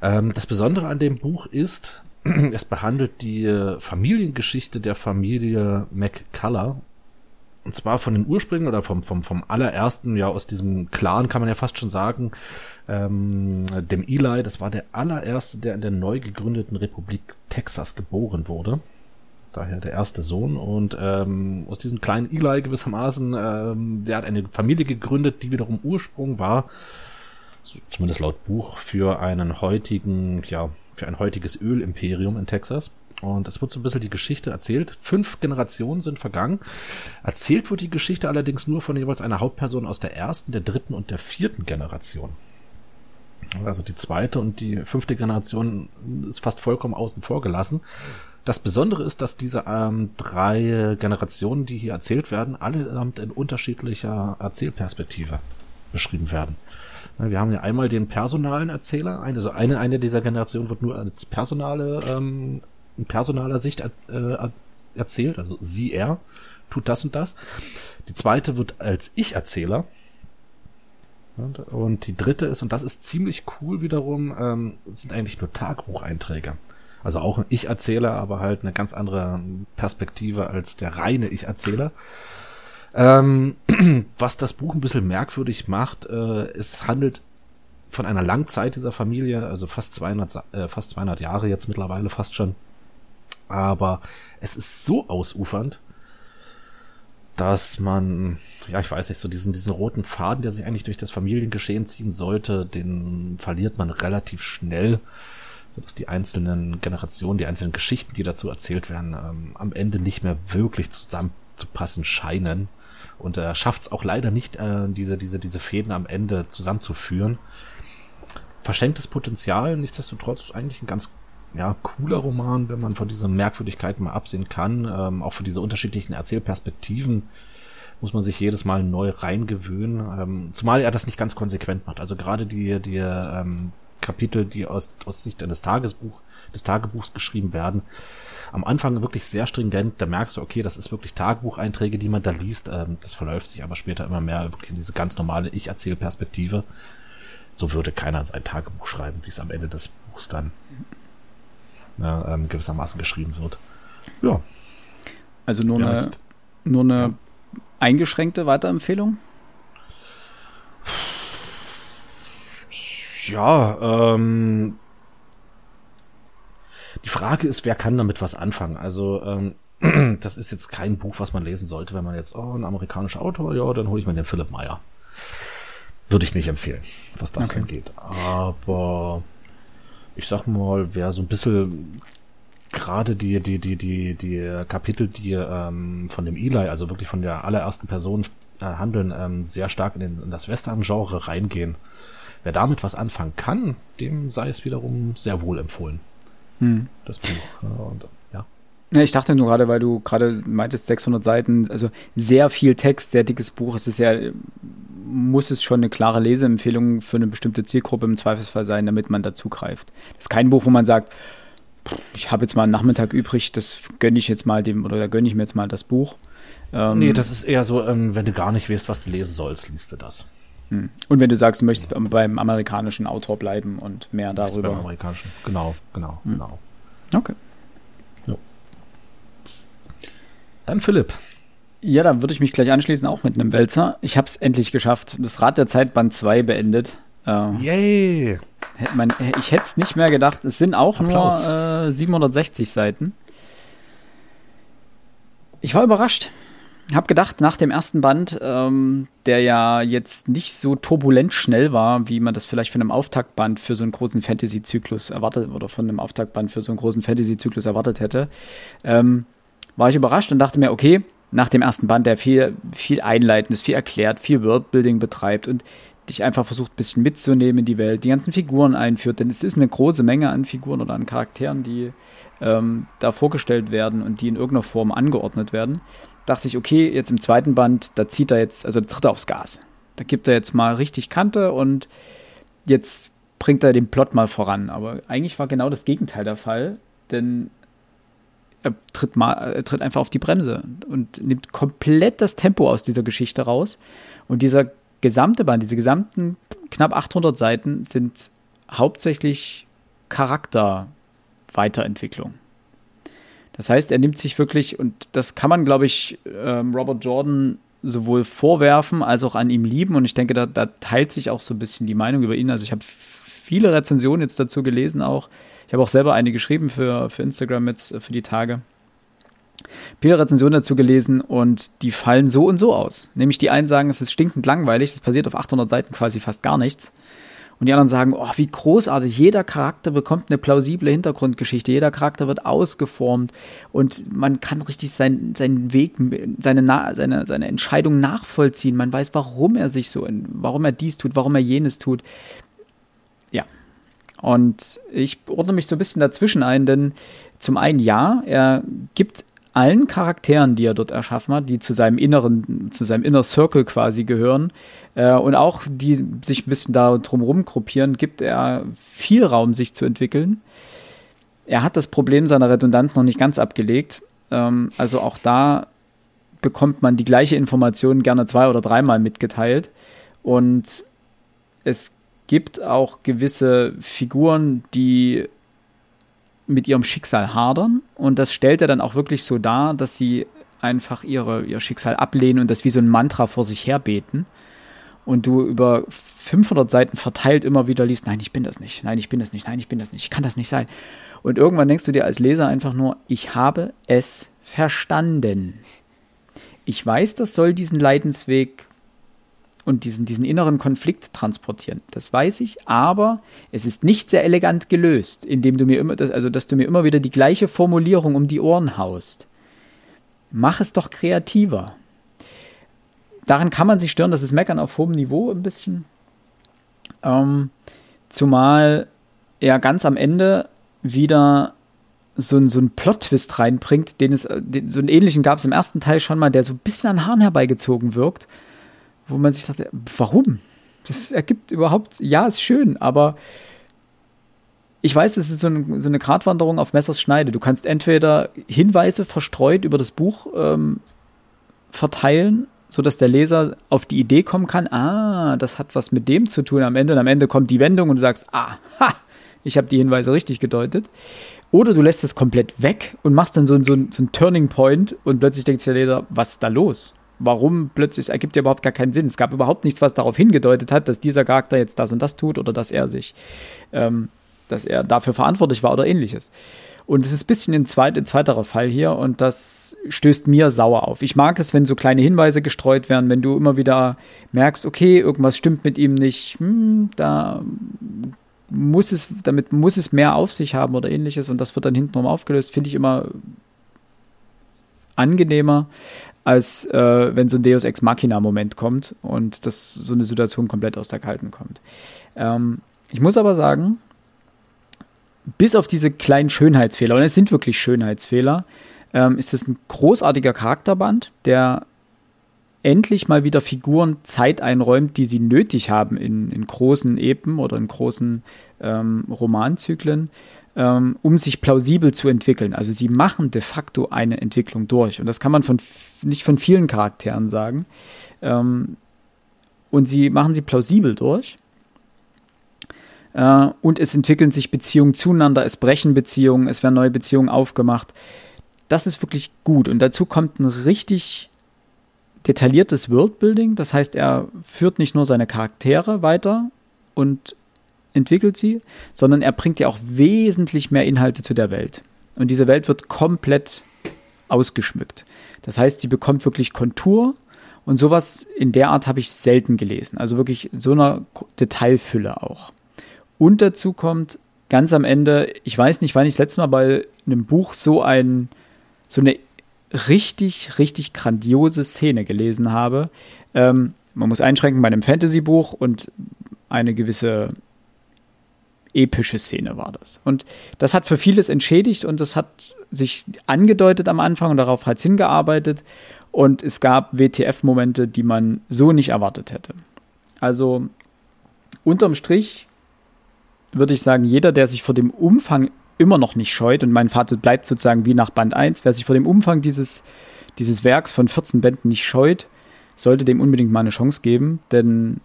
Ähm, das Besondere an dem Buch ist, <clears throat> es behandelt die Familiengeschichte der Familie McCullough und zwar von den Ursprüngen oder vom, vom, vom allerersten, ja, aus diesem Clan kann man ja fast schon sagen, ähm, dem Eli, das war der allererste, der in der neu gegründeten Republik Texas geboren wurde. Daher der erste Sohn. Und ähm, aus diesem kleinen Eli gewissermaßen, ähm, der hat eine Familie gegründet, die wiederum Ursprung war, zumindest laut Buch, für einen heutigen, ja, für ein heutiges Ölimperium in Texas. Und es wird so ein bisschen die Geschichte erzählt. Fünf Generationen sind vergangen. Erzählt wird die Geschichte allerdings nur von jeweils einer Hauptperson aus der ersten, der dritten und der vierten Generation. Also die zweite und die fünfte Generation ist fast vollkommen außen vor gelassen. Das Besondere ist, dass diese ähm, drei Generationen, die hier erzählt werden, allesamt in unterschiedlicher Erzählperspektive beschrieben werden. Wir haben ja einmal den personalen Erzähler, also eine, eine dieser Generationen wird nur als personale ähm, personaler Sicht er, äh, erzählt, also sie, er, tut das und das. Die zweite wird als Ich-Erzähler. Und die dritte ist, und das ist ziemlich cool wiederum, ähm, sind eigentlich nur Tagbucheinträge. Also auch ein Ich-Erzähler, aber halt eine ganz andere Perspektive als der reine Ich-Erzähler. Ähm, <clears throat> was das Buch ein bisschen merkwürdig macht, äh, es handelt von einer Langzeit dieser Familie, also fast 200, äh, fast 200 Jahre jetzt mittlerweile, fast schon. Aber es ist so ausufernd, dass man, ja, ich weiß nicht, so diesen, diesen roten Faden, der sich eigentlich durch das Familiengeschehen ziehen sollte, den verliert man relativ schnell, so dass die einzelnen Generationen, die einzelnen Geschichten, die dazu erzählt werden, ähm, am Ende nicht mehr wirklich zusammenzupassen scheinen. Und er schafft es auch leider nicht, äh, diese, diese, diese Fäden am Ende zusammenzuführen. Verschenktes Potenzial, nichtsdestotrotz eigentlich ein ganz ja, cooler Roman, wenn man von diesen Merkwürdigkeiten mal absehen kann. Ähm, auch für diese unterschiedlichen Erzählperspektiven muss man sich jedes Mal neu reingewöhnen. Ähm, zumal er das nicht ganz konsequent macht. Also gerade die, die ähm, Kapitel, die aus, aus Sicht eines Tagesbuch, des Tagebuchs geschrieben werden, am Anfang wirklich sehr stringent. Da merkst du, okay, das ist wirklich Tagebucheinträge, die man da liest. Ähm, das verläuft sich aber später immer mehr wirklich in diese ganz normale Ich-Erzähl-Perspektive. So würde keiner sein Tagebuch schreiben, wie es am Ende des Buchs dann ne, ähm, gewissermaßen geschrieben wird. Ja.
Also nur
Ja,
eine, nur eine
Ja.
eingeschränkte Weiterempfehlung?
Ja, ähm, die Frage ist, wer kann damit was anfangen? Also, ähm, <clears throat> das ist jetzt kein Buch, was man lesen sollte, wenn man jetzt, oh, ein amerikanischer Autor, ja, dann hole ich mir den Philipp Meyer. Würde ich nicht empfehlen, was das
Okay.
angeht. Aber ich sag mal, wer so ein bisschen gerade die, die, die, die, die Kapitel, die ähm, von dem Eli, also wirklich von der allerersten Person äh, handeln, ähm, sehr stark in, den, in das Western-Genre reingehen. Wer damit was anfangen kann, dem sei es wiederum sehr wohl empfohlen,
Hm.
das Buch. Ja, und. Ja,
ich dachte nur gerade, weil du gerade meintest 600 Seiten, also sehr viel Text, sehr dickes Buch. Es ist ja, muss es schon eine klare Leseempfehlung für eine bestimmte Zielgruppe im Zweifelsfall sein, damit man dazu greift. Das ist kein Buch, wo man sagt, ich habe jetzt mal einen Nachmittag übrig, das gönne ich jetzt mal dem, oder da gönne ich mir jetzt mal das Buch. Ähm,
Nee, das ist eher so, ähm, wenn du gar nicht weißt, was du lesen sollst, liest du das.
hm. Und wenn du sagst, du möchtest beim- amerikanischen Autor bleiben und mehr
ist beim
darüber.
amerikanischen. Genau, genau,
Hm.
genau.
Okay.
Dann Philipp.
Ja, da würde ich mich gleich anschließen, auch mit einem Wälzer. Ich habe es endlich geschafft. Das Rad der Zeit Band 2 beendet. Äh,
Yay!
hätte man, ich hätte es nicht mehr gedacht. Es sind auch
Applaus.
nur äh, 760 Seiten. Ich war überrascht. Habe gedacht, nach dem ersten Band, ähm, der ja jetzt nicht so turbulent schnell war, wie man das vielleicht von einem Auftaktband für so einen großen Fantasy-Zyklus erwartet oder von einem Auftaktband für so einen großen Fantasy-Zyklus erwartet hätte, ähm, war ich überrascht und dachte mir, okay, nach dem ersten Band, der viel, viel Einleitendes, viel erklärt, viel Worldbuilding betreibt und dich einfach versucht, ein bisschen mitzunehmen in die Welt, die ganzen Figuren einführt, denn es ist eine große Menge an Figuren oder an Charakteren, die ähm, da vorgestellt werden und die in irgendeiner Form angeordnet werden, dachte ich, okay, jetzt im zweiten Band, da zieht er jetzt, also da tritt er aufs Gas. Da gibt er jetzt mal richtig Kante und jetzt bringt er den Plot mal voran. Aber eigentlich war genau das Gegenteil der Fall, denn er tritt, mal, er tritt einfach auf die Bremse und nimmt komplett das Tempo aus dieser Geschichte raus. Und dieser gesamte Band, diese gesamten knapp 800 Seiten sind hauptsächlich Charakterweiterentwicklung. Das heißt, er nimmt sich wirklich, und das kann man, glaube ich, ähm, Robert Jordan sowohl vorwerfen als auch an ihm lieben. Und ich denke, da, da teilt sich auch so ein bisschen die Meinung über ihn. Also ich habe viele Rezensionen jetzt dazu gelesen auch. Ich habe auch selber eine geschrieben für, für Instagram jetzt äh, für die Tage. Viele Rezensionen dazu gelesen und die fallen so und so aus. Nämlich die einen sagen, es ist stinkend langweilig, es passiert auf 800 Seiten quasi fast gar nichts. Und die anderen sagen, oh, wie großartig, jeder Charakter bekommt eine plausible Hintergrundgeschichte, jeder Charakter wird ausgeformt und man kann richtig sein, seinen Weg, seine, seine, seine Entscheidung nachvollziehen. Man weiß, warum er sich so, warum er dies tut, warum er jenes tut. Ja. Und ich ordne mich so ein bisschen dazwischen ein, denn zum einen ja, er gibt allen Charakteren, die er dort erschaffen hat, die zu seinem inneren, zu seinem Inner Circle quasi gehören äh, und auch die sich ein bisschen da drumherum gruppieren, gibt er viel Raum, sich zu entwickeln. Er hat das Problem seiner Redundanz noch nicht ganz abgelegt. Ähm, also auch da bekommt man die gleiche Information gerne zwei oder dreimal mitgeteilt. Und es gibt auch gewisse Figuren, die mit ihrem Schicksal hadern. Und das stellt er dann auch wirklich so dar, dass sie einfach ihre, ihr Schicksal ablehnen und das wie so ein Mantra vor sich her beten. Und du über 500 Seiten verteilt immer wieder liest, nein, ich bin das nicht, nein, ich bin das nicht, nein, ich bin das nicht, ich kann das nicht sein. Und irgendwann denkst du dir als Leser einfach nur, ich habe es verstanden. Ich weiß, das soll diesen Leidensweg und diesen, diesen inneren Konflikt transportieren. Das weiß ich, aber es ist nicht sehr elegant gelöst, indem du mir immer, also dass du mir immer wieder die gleiche Formulierung um die Ohren haust. Mach es doch kreativer. Daran kann man sich stören, das ist Meckern auf hohem Niveau ein bisschen. Ähm, zumal er ganz am Ende wieder so, so einen Plot-Twist reinbringt, den es, den, so einen ähnlichen gab es im ersten Teil schon mal, der so ein bisschen an Haaren herbeigezogen wirkt wo man sich dachte, warum? Das ergibt überhaupt, ja, ist schön, aber ich weiß, es ist so, ein, so eine Gratwanderung auf Messers Schneide. Du kannst entweder Hinweise verstreut über das Buch ähm, verteilen, sodass der Leser auf die Idee kommen kann, ah, das hat was mit dem zu tun am Ende und am Ende kommt die Wendung und du sagst, ah, ha, ich habe die Hinweise richtig gedeutet. Oder du lässt es komplett weg und machst dann so, so, so einen Turning Point und plötzlich denkt sich der Leser, was ist da los? Warum plötzlich, ergibt ja überhaupt gar keinen Sinn. Es gab überhaupt nichts, was darauf hingedeutet hat, dass dieser Charakter jetzt das und das tut oder dass er sich, ähm, dass er dafür verantwortlich war oder ähnliches. Und es ist ein bisschen ein, zweit, ein zweiterer Fall hier und das stößt mir sauer auf. Ich mag es, wenn so kleine Hinweise gestreut werden, wenn du immer wieder merkst, okay, irgendwas stimmt mit ihm nicht, hm, da muss es, damit muss es mehr auf sich haben oder ähnliches und das wird dann hintenrum aufgelöst, finde ich immer angenehmer, als äh, wenn so ein Deus Ex Machina-Moment kommt und das so eine Situation komplett aus der Kalten kommt. Ähm, ich muss aber sagen, bis auf diese kleinen Schönheitsfehler, und es sind wirklich Schönheitsfehler, ähm, ist es ein großartiger Charakterband, der endlich mal wieder Figuren Zeit einräumt, die sie nötig haben in, in großen Epen oder in großen ähm, Romanzyklen, ähm, um sich plausibel zu entwickeln. Also sie machen de facto eine Entwicklung durch. Und das kann man von, nicht von vielen Charakteren sagen. Ähm, und sie machen sie plausibel durch. Äh, und es entwickeln sich Beziehungen zueinander, es brechen Beziehungen, es werden neue Beziehungen aufgemacht. Das ist wirklich gut. Und dazu kommt ein richtig detailliertes Worldbuilding. Das heißt, er führt nicht nur seine Charaktere weiter und entwickelt sie, sondern er bringt ja auch wesentlich mehr Inhalte zu der Welt. Und diese Welt wird komplett ausgeschmückt. Das heißt, sie bekommt wirklich Kontur und sowas in der Art habe ich selten gelesen. Also wirklich so einer Detailfülle auch. Und dazu kommt ganz am Ende, ich weiß nicht, wann ich das letzte Mal bei einem Buch so ein, so eine richtig, richtig grandiose Szene gelesen habe. Ähm, man muss einschränken bei einem Fantasy-Buch und eine gewisse epische Szene war das. Und das hat für vieles entschädigt und das hat sich angedeutet am Anfang und darauf hat es hingearbeitet. Und es gab WTF-Momente, die man so nicht erwartet hätte. Also unterm Strich würde ich sagen, jeder, der sich vor dem Umfang immer noch nicht scheut, und mein Vater bleibt sozusagen wie nach Band 1, wer sich vor dem Umfang dieses, dieses Werks von 14 Bänden nicht scheut, sollte dem unbedingt mal eine Chance geben, denn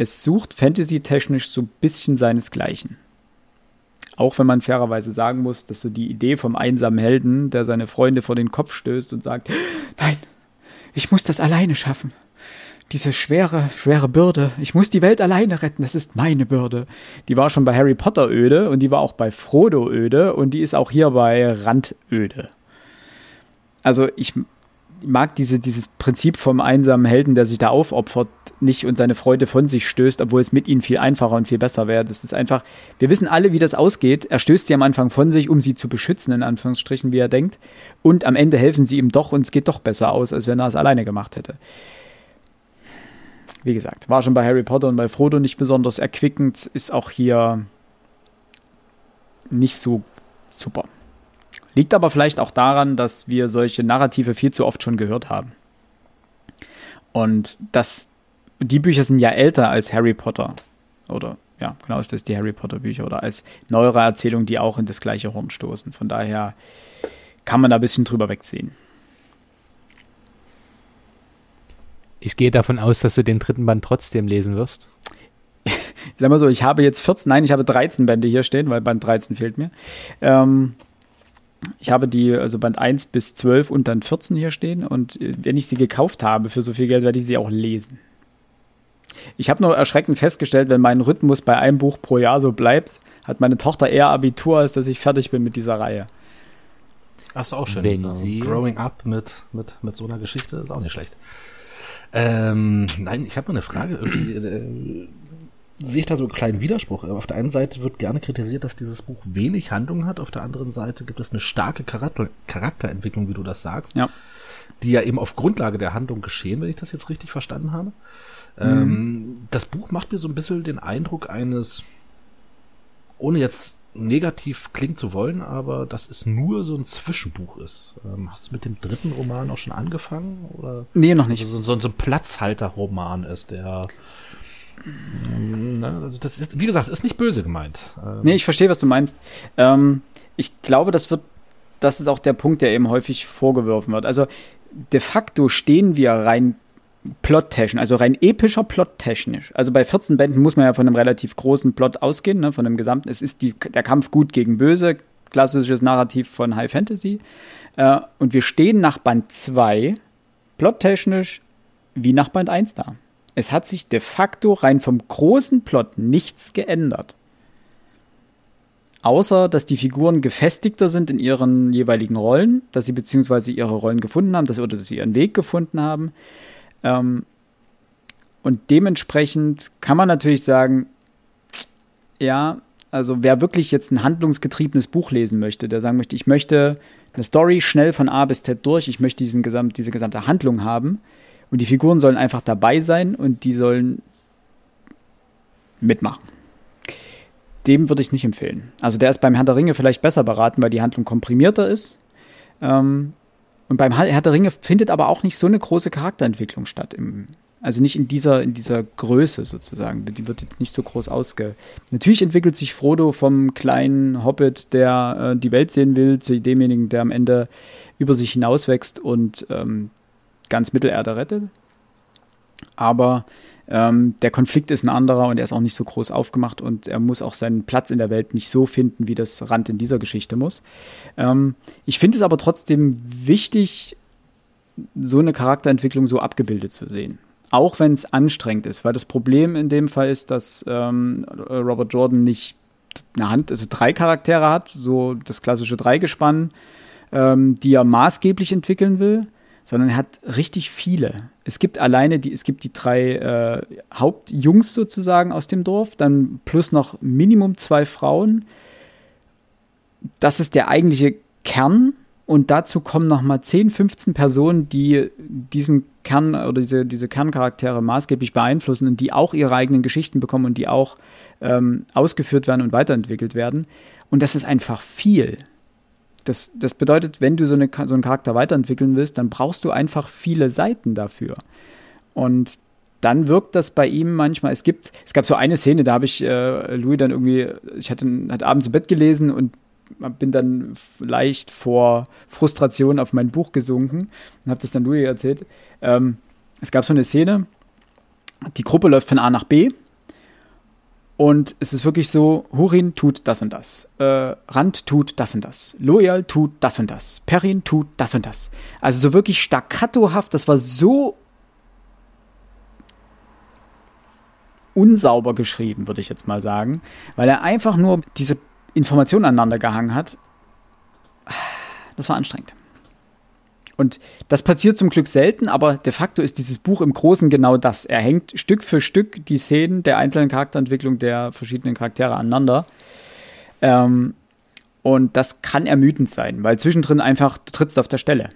es sucht fantasy-technisch so ein bisschen seinesgleichen. Auch wenn man fairerweise sagen muss, dass so die Idee vom einsamen Helden, der seine Freunde vor den Kopf stößt und sagt, nein, ich muss das alleine schaffen. Diese schwere, schwere Bürde. Ich muss die Welt alleine retten. Das ist meine Bürde. Die war schon bei Harry Potter öde und die war auch bei Frodo öde und die ist auch hier bei Rand öde. Also ich mag diese, dieses Prinzip vom einsamen Helden, der sich da aufopfert, nicht und seine Freude von sich stößt, obwohl es mit ihnen viel einfacher und viel besser wäre. Das ist einfach, wir wissen alle, wie das ausgeht. Er stößt sie am Anfang von sich, um sie zu beschützen, in Anführungsstrichen, wie er denkt. Und am Ende helfen sie ihm doch und es geht doch besser aus, als wenn er es alleine gemacht hätte. Wie gesagt, war schon bei Harry Potter und bei Frodo nicht besonders erquickend, ist auch hier nicht so super. Liegt aber vielleicht auch daran, dass wir solche Narrative viel zu oft schon gehört haben. Und das, die Bücher sind ja älter als Harry Potter. Oder ja, genau ist das die Harry Potter Bücher oder als neuere Erzählungen, die auch in das gleiche Horn stoßen. Von daher kann man da ein bisschen drüber wegsehen.
Ich gehe davon aus, dass du den dritten Band trotzdem lesen wirst.
ich <laughs> sag mal so, ich habe jetzt 14, nein, ich habe 13 Bände hier stehen, weil Band 13 fehlt mir. Ähm, Ich habe die, also Band 1 bis 12 und dann 14 hier stehen und äh, wenn ich sie gekauft habe für so viel Geld, werde ich sie auch lesen. Ich habe nur erschreckend festgestellt, wenn mein Rhythmus bei einem Buch pro Jahr so bleibt, hat meine Tochter eher Abitur, als dass ich fertig bin mit dieser Reihe.
Hast du auch schön.
Wenn
Also
sie-
Growing Up mit, mit, mit so einer Geschichte ist auch nicht schlecht. Ähm, nein, ich habe mal eine Frage. Irgendwie, äh, sehe ich da so einen kleinen Widerspruch. Auf der einen Seite wird gerne kritisiert, dass dieses Buch wenig Handlung hat. Auf der anderen Seite gibt es eine starke Charakter Charakterentwicklung, wie du das sagst,
Ja.
die ja eben auf Grundlage der Handlung geschehen, wenn ich das jetzt richtig verstanden habe. Ähm, das Buch macht mir so ein bisschen den Eindruck eines, ohne jetzt negativ klingen zu wollen, aber dass es nur so ein Zwischenbuch ist. Ähm, hast du mit dem dritten Roman auch schon angefangen? Oder
Nee, noch nicht.
also so, so, so ein Platzhalter-Roman ist, der ne, also das ist, wie gesagt, ist nicht böse gemeint. Ähm,
Nee, ich verstehe, was du meinst. Ähm, ich glaube, das wird, das ist auch der Punkt, der eben häufig vorgeworfen wird. Also de facto stehen wir rein plottechnisch, also rein epischer plottechnisch. Also bei 14 Bänden muss man ja von einem relativ großen Plot ausgehen, ne, von dem gesamten. Es ist die, der Kampf gut gegen böse, klassisches Narrativ von High Fantasy. Äh, und wir stehen nach Band 2 plottechnisch wie nach Band 1 da. Es hat sich de facto rein vom großen Plot nichts geändert. Außer, dass die Figuren gefestigter sind in ihren jeweiligen Rollen, dass sie beziehungsweise ihre Rollen gefunden haben, dass, oder dass sie ihren Weg gefunden haben. Ähm, und dementsprechend kann man natürlich sagen, ja, also wer wirklich jetzt ein handlungsgetriebenes Buch lesen möchte, der sagen möchte, ich möchte eine Story schnell von A bis Z durch, ich möchte diesen gesamt, diese gesamte Handlung haben und die Figuren sollen einfach dabei sein und die sollen mitmachen. Dem würde ich es nicht empfehlen. Also der ist beim Herr der Ringe vielleicht besser beraten, weil die Handlung komprimierter ist. Ähm, und beim Herr der Ringe findet aber auch nicht so eine große Charakterentwicklung statt. Im, also nicht in dieser, in dieser Größe sozusagen. Die wird jetzt nicht so groß ausge. Natürlich entwickelt sich Frodo vom kleinen Hobbit, der äh, die Welt sehen will, zu demjenigen, der am Ende über sich hinauswächst und ähm, ganz Mittelerde rettet. Aber ähm, der Konflikt ist ein anderer und er ist auch nicht so groß aufgemacht und er muss auch seinen Platz in der Welt nicht so finden, wie das Rand in dieser Geschichte muss. Ähm, ich finde es aber trotzdem wichtig, so eine Charakterentwicklung so abgebildet zu sehen. Auch wenn es anstrengend ist, weil das Problem in dem Fall ist, dass ähm, Robert Jordan nicht eine Hand, also drei Charaktere hat, so das klassische Dreigespann, ähm, die er maßgeblich entwickeln will, sondern er hat richtig viele. Es gibt alleine die, es gibt die drei äh, Hauptjungs sozusagen aus dem Dorf, dann plus noch Minimum zwei Frauen. Das ist der eigentliche Kern und dazu kommen noch mal 10, 15 Personen, die diesen Kern oder diese, diese Kerncharaktere maßgeblich beeinflussen und die auch ihre eigenen Geschichten bekommen und die auch ähm, ausgeführt werden und weiterentwickelt werden. Und das ist einfach viel. Das, das bedeutet, wenn du so, eine, so einen Charakter weiterentwickeln willst, dann brauchst du einfach viele Seiten dafür. Und dann wirkt das bei ihm manchmal. Es gibt, es gab so eine Szene, da habe ich äh, Louis dann irgendwie, ich hatte, hatte abends im Bett gelesen und bin dann leicht vor Frustration auf mein Buch gesunken und habe das dann Louis erzählt. Ähm, es gab so eine Szene, die Gruppe läuft von A nach B und es ist wirklich so, Hurin tut das und das, äh, Rand tut das und das, Loyal tut das und das, Perrin tut das und das. Also so wirklich staccatohaft, das war so unsauber geschrieben, würde ich jetzt mal sagen, weil er einfach nur diese Informationen aneinander gehangen hat. Das war anstrengend. Und das passiert zum Glück selten, aber de facto ist dieses Buch im Großen genau das. Er hängt Stück für Stück die Szenen der einzelnen Charakterentwicklung der verschiedenen Charaktere aneinander. Ähm, und das kann ermüdend sein, weil zwischendrin einfach, du trittst auf der Stelle.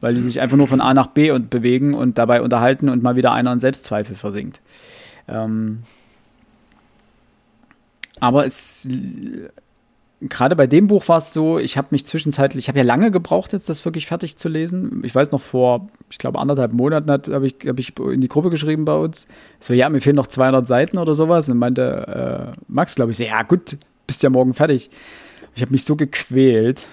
Weil die sich einfach nur von A nach B und bewegen und dabei unterhalten und mal wieder einer in Selbstzweifel versinkt. Ähm, aber es gerade bei dem Buch war es so, ich habe mich zwischenzeitlich, ich habe ja lange gebraucht, jetzt das wirklich fertig zu lesen. Ich weiß noch, vor, ich glaube, anderthalb Monaten habe ich, hab ich in die Gruppe geschrieben bei uns. So, ja, mir fehlen noch 200 Seiten oder sowas. Und meinte äh, Max, glaube ich, so, ja, gut, bist ja morgen fertig. Ich habe mich so gequält,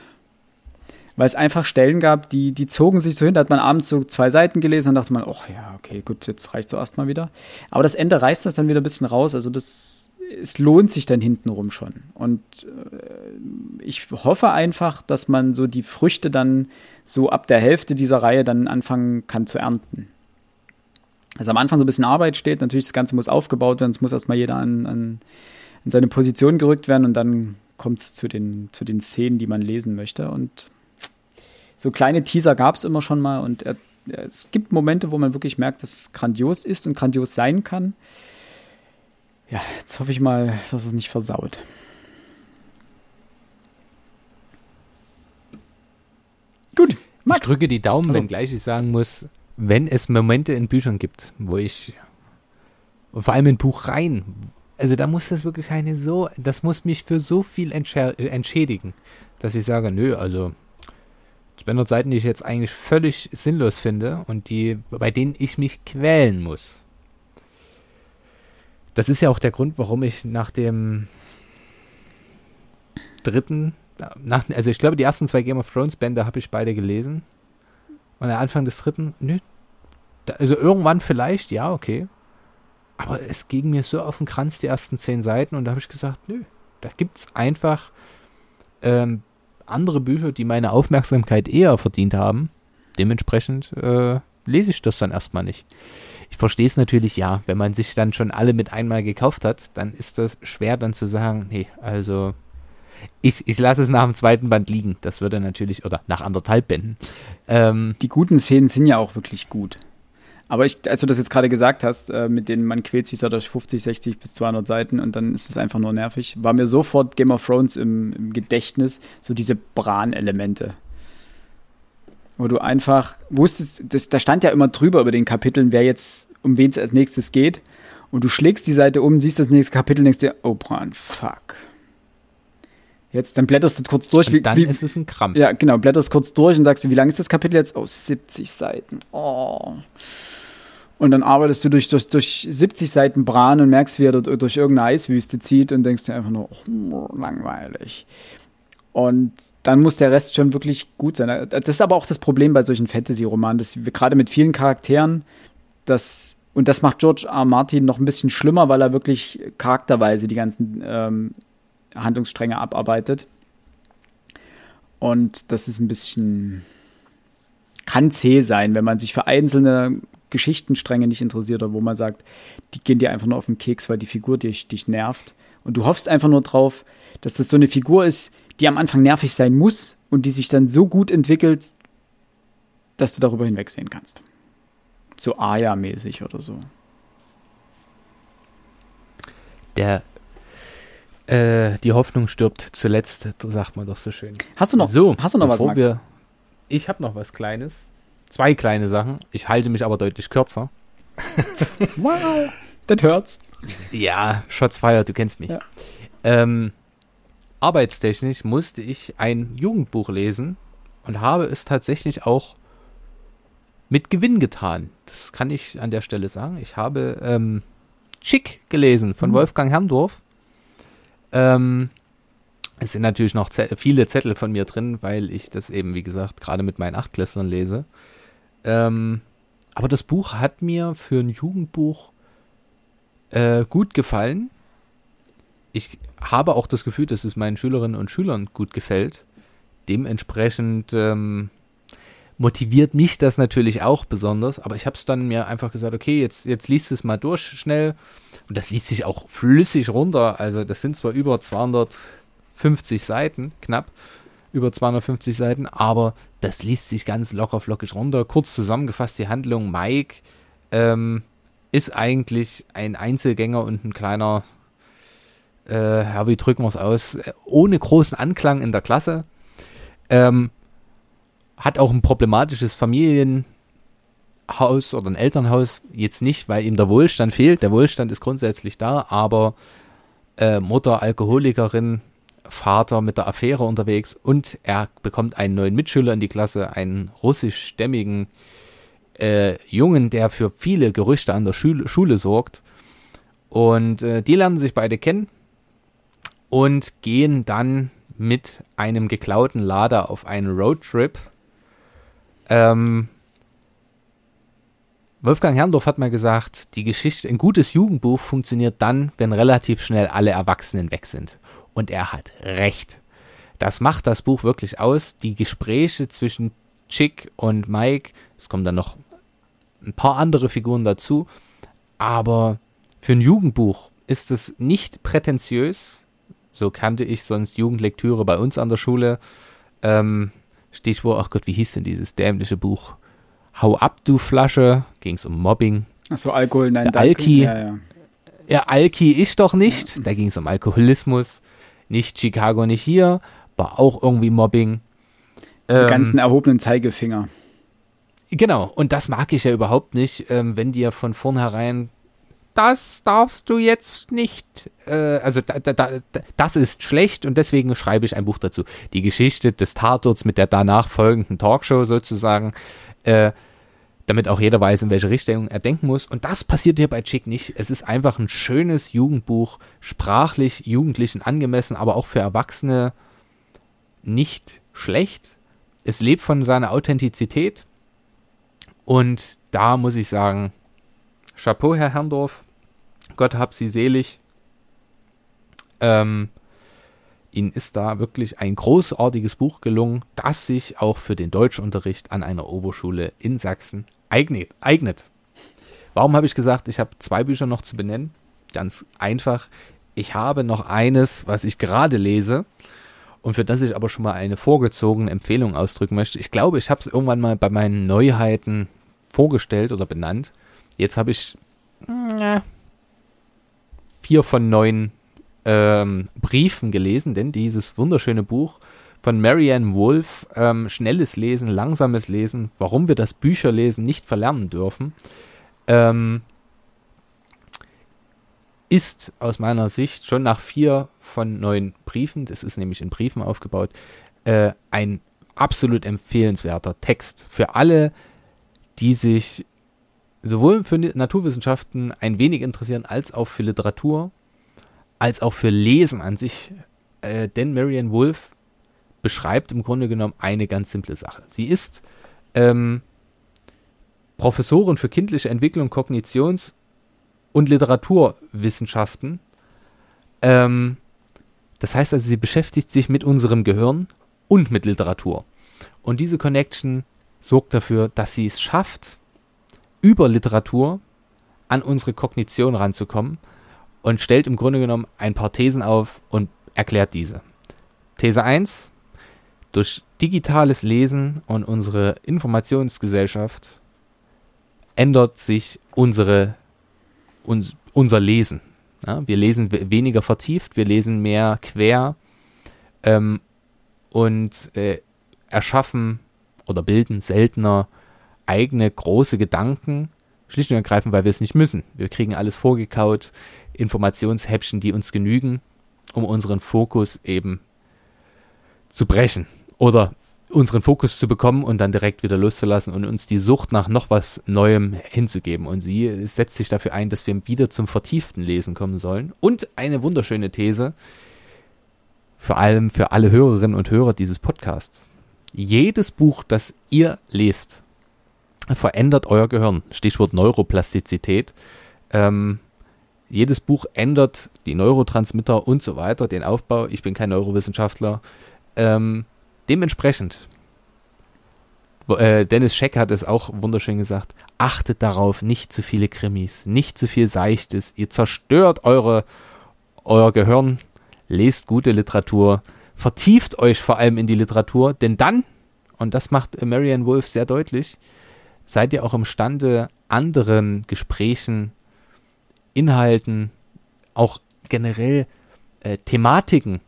weil es einfach Stellen gab, die, die zogen sich so hin. Da hat man abends so zwei Seiten gelesen und dachte man, ach ja, okay, gut, jetzt reicht so erstmal wieder. Aber das Ende reißt das dann wieder ein bisschen raus. Also das es lohnt sich dann hintenrum schon. Und äh, ich hoffe einfach, dass man so die Früchte dann so ab der Hälfte dieser Reihe dann anfangen kann zu ernten. Also am Anfang so ein bisschen Arbeit steht, natürlich das Ganze muss aufgebaut werden, es muss erstmal jeder an, an, an seine Position gerückt werden und dann kommt es zu den, zu den Szenen, die man lesen möchte. Und so kleine Teaser gab es immer schon mal und er, es gibt Momente, wo man wirklich merkt, dass es grandios ist und grandios sein kann. Ja, jetzt hoffe ich mal, dass es nicht versaut.
Gut, Max. Ich drücke die Daumen, also. wenngleich ich sagen muss, wenn es Momente in Büchern gibt, wo ich, und vor allem in Buchreihen, also da muss das wirklich eine so, das muss mich für so viel entschädigen, dass ich sage, nö, also 200 Seiten, die ich jetzt eigentlich völlig sinnlos finde und die, bei denen ich mich quälen muss. Das ist ja auch der Grund, warum ich nach dem dritten, nach, also ich glaube, die ersten zwei Game of Thrones Bände habe ich beide gelesen. Und der Anfang des dritten, nö. Da, also irgendwann vielleicht, ja, okay. Aber es ging mir so auf den Kranz, die ersten zehn Seiten, und da habe ich gesagt, nö, da gibt es einfach ähm, andere Bücher, die meine Aufmerksamkeit eher verdient haben. Dementsprechend äh, lese ich das dann erstmal nicht. Ich verstehe es natürlich, ja, wenn man sich dann schon alle mit einmal gekauft hat, dann ist das schwer dann zu sagen, nee, also ich, ich lasse es nach dem zweiten Band liegen. Das würde natürlich, oder nach anderthalb Bänden.
Ähm, Die guten Szenen sind ja auch wirklich gut. Aber ich, als du das jetzt gerade gesagt hast, äh, mit denen man quält sich da durch 50, 60 bis 200 Seiten und dann ist es einfach nur nervig, war mir sofort Game of Thrones im, im Gedächtnis, so diese Bran-Elemente. Wo du einfach wusstest, das, da stand ja immer drüber über den Kapiteln, wer jetzt, um wen es als nächstes geht. Und du schlägst die Seite um, siehst das nächste Kapitel denkst dir, oh Bran, fuck. Jetzt, dann blätterst du kurz durch.
Und dann wie, ist es ein Krampf.
Ja, genau, blätterst kurz durch und sagst, wie lang ist das Kapitel jetzt? Oh, 70 Seiten. Oh. Und dann arbeitest du durch, durch, durch 70 Seiten Bran und merkst, wie er dort durch irgendeine Eiswüste zieht und denkst dir einfach nur, oh, langweilig. Und dann muss der Rest schon wirklich gut sein. Das ist aber auch das Problem bei solchen Fantasy-Romanen, dass wir gerade mit vielen Charakteren, das, und das macht George R. Martin noch ein bisschen schlimmer, weil er wirklich charakterweise die ganzen ähm, Handlungsstränge abarbeitet. Und das ist ein bisschen, kann zäh sein, wenn man sich für einzelne Geschichtenstränge nicht interessiert oder wo man sagt, die gehen dir einfach nur auf den Keks, weil die Figur dich, dich nervt. Und du hoffst einfach nur drauf, dass das so eine Figur ist, die am Anfang nervig sein muss und die sich dann so gut entwickelt, dass du darüber hinwegsehen kannst. So Aya-mäßig oder so.
Der äh, die Hoffnung stirbt zuletzt, sagt man doch so schön.
Hast du noch,
so,
hast du noch was,
Max? Wir, ich habe noch was Kleines. Zwei kleine Sachen. Ich halte mich aber deutlich kürzer. <laughs>
wow, das hört's.
Ja, Shots fire, du kennst mich. Ja. Ähm, arbeitstechnisch musste ich ein Jugendbuch lesen und habe es tatsächlich auch mit Gewinn getan. Das kann ich an der Stelle sagen. Ich habe ähm, Chick gelesen von mhm. Wolfgang Herrndorf. Ähm, es sind natürlich noch Zettel, viele Zettel von mir drin, weil ich das eben, wie gesagt, gerade mit meinen Achtklässlern lese. Ähm, aber das Buch hat mir für ein Jugendbuch äh, gut gefallen. Ich habe auch das Gefühl, dass es meinen Schülerinnen und Schülern gut gefällt. Dementsprechend ähm, motiviert mich das natürlich auch besonders. Aber ich habe es dann mir einfach gesagt, okay, jetzt, jetzt liest es mal durch schnell. Und das liest sich auch flüssig runter. Also das sind zwar über 250 Seiten, knapp über 250 Seiten, aber das liest sich ganz locker flockig runter. Kurz zusammengefasst die Handlung, Mike ähm, ist eigentlich ein Einzelgänger und ein kleiner, äh, ja, wie drücken wir es aus, ohne großen Anklang in der Klasse. Ähm, hat auch ein problematisches Familienhaus oder ein Elternhaus. Jetzt nicht, weil ihm der Wohlstand fehlt. Der Wohlstand ist grundsätzlich da, aber äh, Mutter Alkoholikerin, Vater mit der Affäre unterwegs und er bekommt einen neuen Mitschüler in die Klasse, einen russischstämmigen äh, Jungen, der für viele Gerüchte an der Schule, Schule sorgt. Und äh, die lernen sich beide kennen und gehen dann mit einem geklauten Lader auf einen Roadtrip. Ähm, Wolfgang Herrndorf hat mal gesagt, die Geschichte, ein gutes Jugendbuch funktioniert dann, wenn relativ schnell alle Erwachsenen weg sind. Und er hat recht. Das macht das Buch wirklich aus. Die Gespräche zwischen Chick und Mike, es kommen dann noch ein paar andere Figuren dazu, aber für ein Jugendbuch ist es nicht prätentiös. So kannte ich sonst Jugendlektüre bei uns an der Schule. Ähm, Stichwort, ach Gott, wie hieß denn dieses dämliche Buch? Hau ab, du Flasche, ging es um Mobbing.
Achso, Alkohol, nein,
Der Alki.
Ja, ja.
Ja, Alki ich doch nicht. Da ging es um Alkoholismus. Nicht Chicago, nicht hier. War auch irgendwie Mobbing.
Diese
Ähm,
ganzen erhobenen Zeigefinger.
Genau, und das mag ich ja überhaupt nicht, ähm, wenn dir von vornherein das darfst du jetzt nicht. Äh, also da, da, da, das ist schlecht und deswegen schreibe ich ein Buch dazu. Die Geschichte des Tatorts mit der danach folgenden Talkshow sozusagen, äh, damit auch jeder weiß, in welche Richtung er denken muss. Und das passiert hier bei Chick nicht. Es ist einfach ein schönes Jugendbuch, sprachlich Jugendlichen angemessen, aber auch für Erwachsene nicht schlecht. Es lebt von seiner Authentizität. Und da muss ich sagen, Chapeau, Herr Herrndorf. Gott hab Sie selig. Ähm, Ihnen ist da wirklich ein großartiges Buch gelungen, das sich auch für den Deutschunterricht an einer Oberschule in Sachsen eignet. eignet. Warum habe ich gesagt, ich habe zwei Bücher noch zu benennen? Ganz einfach. Ich habe noch eines, was ich gerade lese und für das ich aber schon mal eine vorgezogene Empfehlung ausdrücken möchte. Ich glaube, ich habe es irgendwann mal bei meinen Neuheiten vorgestellt oder benannt. Jetzt habe ich äh, vier von neun ähm, Briefen gelesen, denn dieses wunderschöne Buch von Marianne Wolf, ähm, schnelles Lesen, langsames Lesen, warum wir das Bücherlesen nicht verlernen dürfen, ähm, ist aus meiner Sicht schon nach vier von neun Briefen, das ist nämlich in Briefen aufgebaut, äh, ein absolut empfehlenswerter Text für alle, die sich sowohl für Naturwissenschaften ein wenig interessieren, als auch für Literatur, als auch für Lesen an sich. Äh, denn Marianne Wolf beschreibt im Grunde genommen eine ganz simple Sache. Sie ist ähm, Professorin für kindliche Entwicklung, Kognitions- und Literaturwissenschaften. Ähm, das heißt also, sie beschäftigt sich mit unserem Gehirn und mit Literatur. Und diese Connection sorgt dafür, dass sie es schafft, über Literatur an unsere Kognition ranzukommen und stellt im Grunde genommen ein paar Thesen auf und erklärt diese. These 1. Durch digitales Lesen und unsere Informationsgesellschaft ändert sich unsere, uns, unser Lesen. Ja, wir lesen we- weniger vertieft, wir lesen mehr quer ähm, und äh, erschaffen oder bilden seltener eigene große Gedanken, schlicht und ergreifend, weil wir es nicht müssen. Wir kriegen alles vorgekaut, Informationshäppchen, die uns genügen, um unseren Fokus eben zu brechen oder unseren Fokus zu bekommen und dann direkt wieder loszulassen und uns die Sucht nach noch was Neuem hinzugeben. Und sie setzt sich dafür ein, dass wir wieder zum vertieften Lesen kommen sollen. Und eine wunderschöne These, vor allem für alle Hörerinnen und Hörer dieses Podcasts. Jedes Buch, das ihr lest, verändert euer Gehirn. Stichwort Neuroplastizität. Ähm, jedes Buch ändert die Neurotransmitter und so weiter, den Aufbau. Ich bin kein Neurowissenschaftler. Ähm, dementsprechend, äh, Dennis Scheck hat es auch wunderschön gesagt, achtet darauf, nicht zu viele Krimis, nicht zu viel Seichtes. Ihr zerstört eure, euer Gehirn, lest gute Literatur, vertieft euch vor allem in die Literatur, denn dann, und das macht Marianne Wolf sehr deutlich, seid ihr auch imstande, anderen Gesprächen, Inhalten, auch generell äh, Thematiken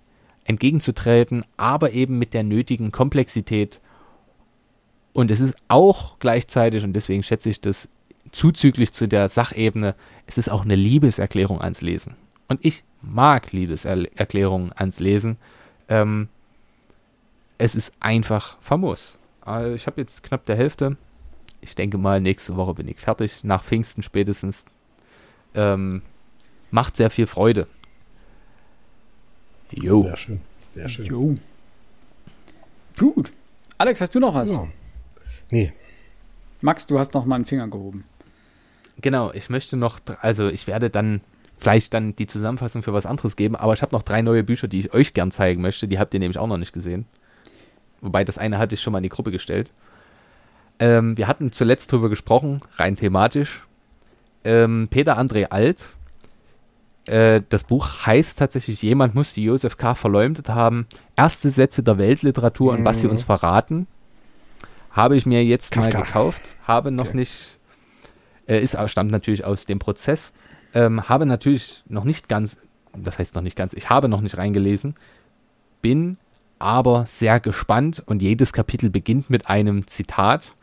entgegenzutreten, aber eben mit der nötigen Komplexität. Und es ist auch gleichzeitig, und deswegen schätze ich das zuzüglich zu der Sachebene, es ist auch eine Liebeserklärung ans Lesen. Und ich mag Liebeserklärungen ans Lesen. Ähm, es ist einfach famos. Also ich habe jetzt knapp der Hälfte. Ich denke mal, nächste Woche bin ich fertig. Nach Pfingsten spätestens. Ähm, macht sehr viel Freude. Jo.
Sehr schön. Sehr schön.
Jo. Gut. Alex, hast du noch was?
Ja. Nee,
Max, du hast noch mal einen Finger gehoben.
genau, ich möchte noch, also ich werde dann vielleicht dann die Zusammenfassung für was anderes geben, aber ich habe noch drei neue Bücher, die ich euch gern zeigen möchte. Die habt ihr nämlich auch noch nicht gesehen. Wobei das eine hatte ich schon mal in die Gruppe gestellt. Ähm, wir hatten zuletzt drüber gesprochen, rein thematisch. Ähm, Peter André Alt. Äh, das Buch heißt tatsächlich, jemand muss die Josef K. verleumdet haben. Erste Sätze der Weltliteratur und was sie
Mhm.
uns verraten. Habe ich mir jetzt mal
Kafka.
gekauft. Habe noch
Okay.
nicht, äh, ist, stammt natürlich aus dem Prozess. Ähm, habe natürlich noch nicht ganz, das heißt noch nicht ganz, ich habe noch nicht reingelesen. Bin aber sehr gespannt und jedes Kapitel beginnt mit einem Zitat.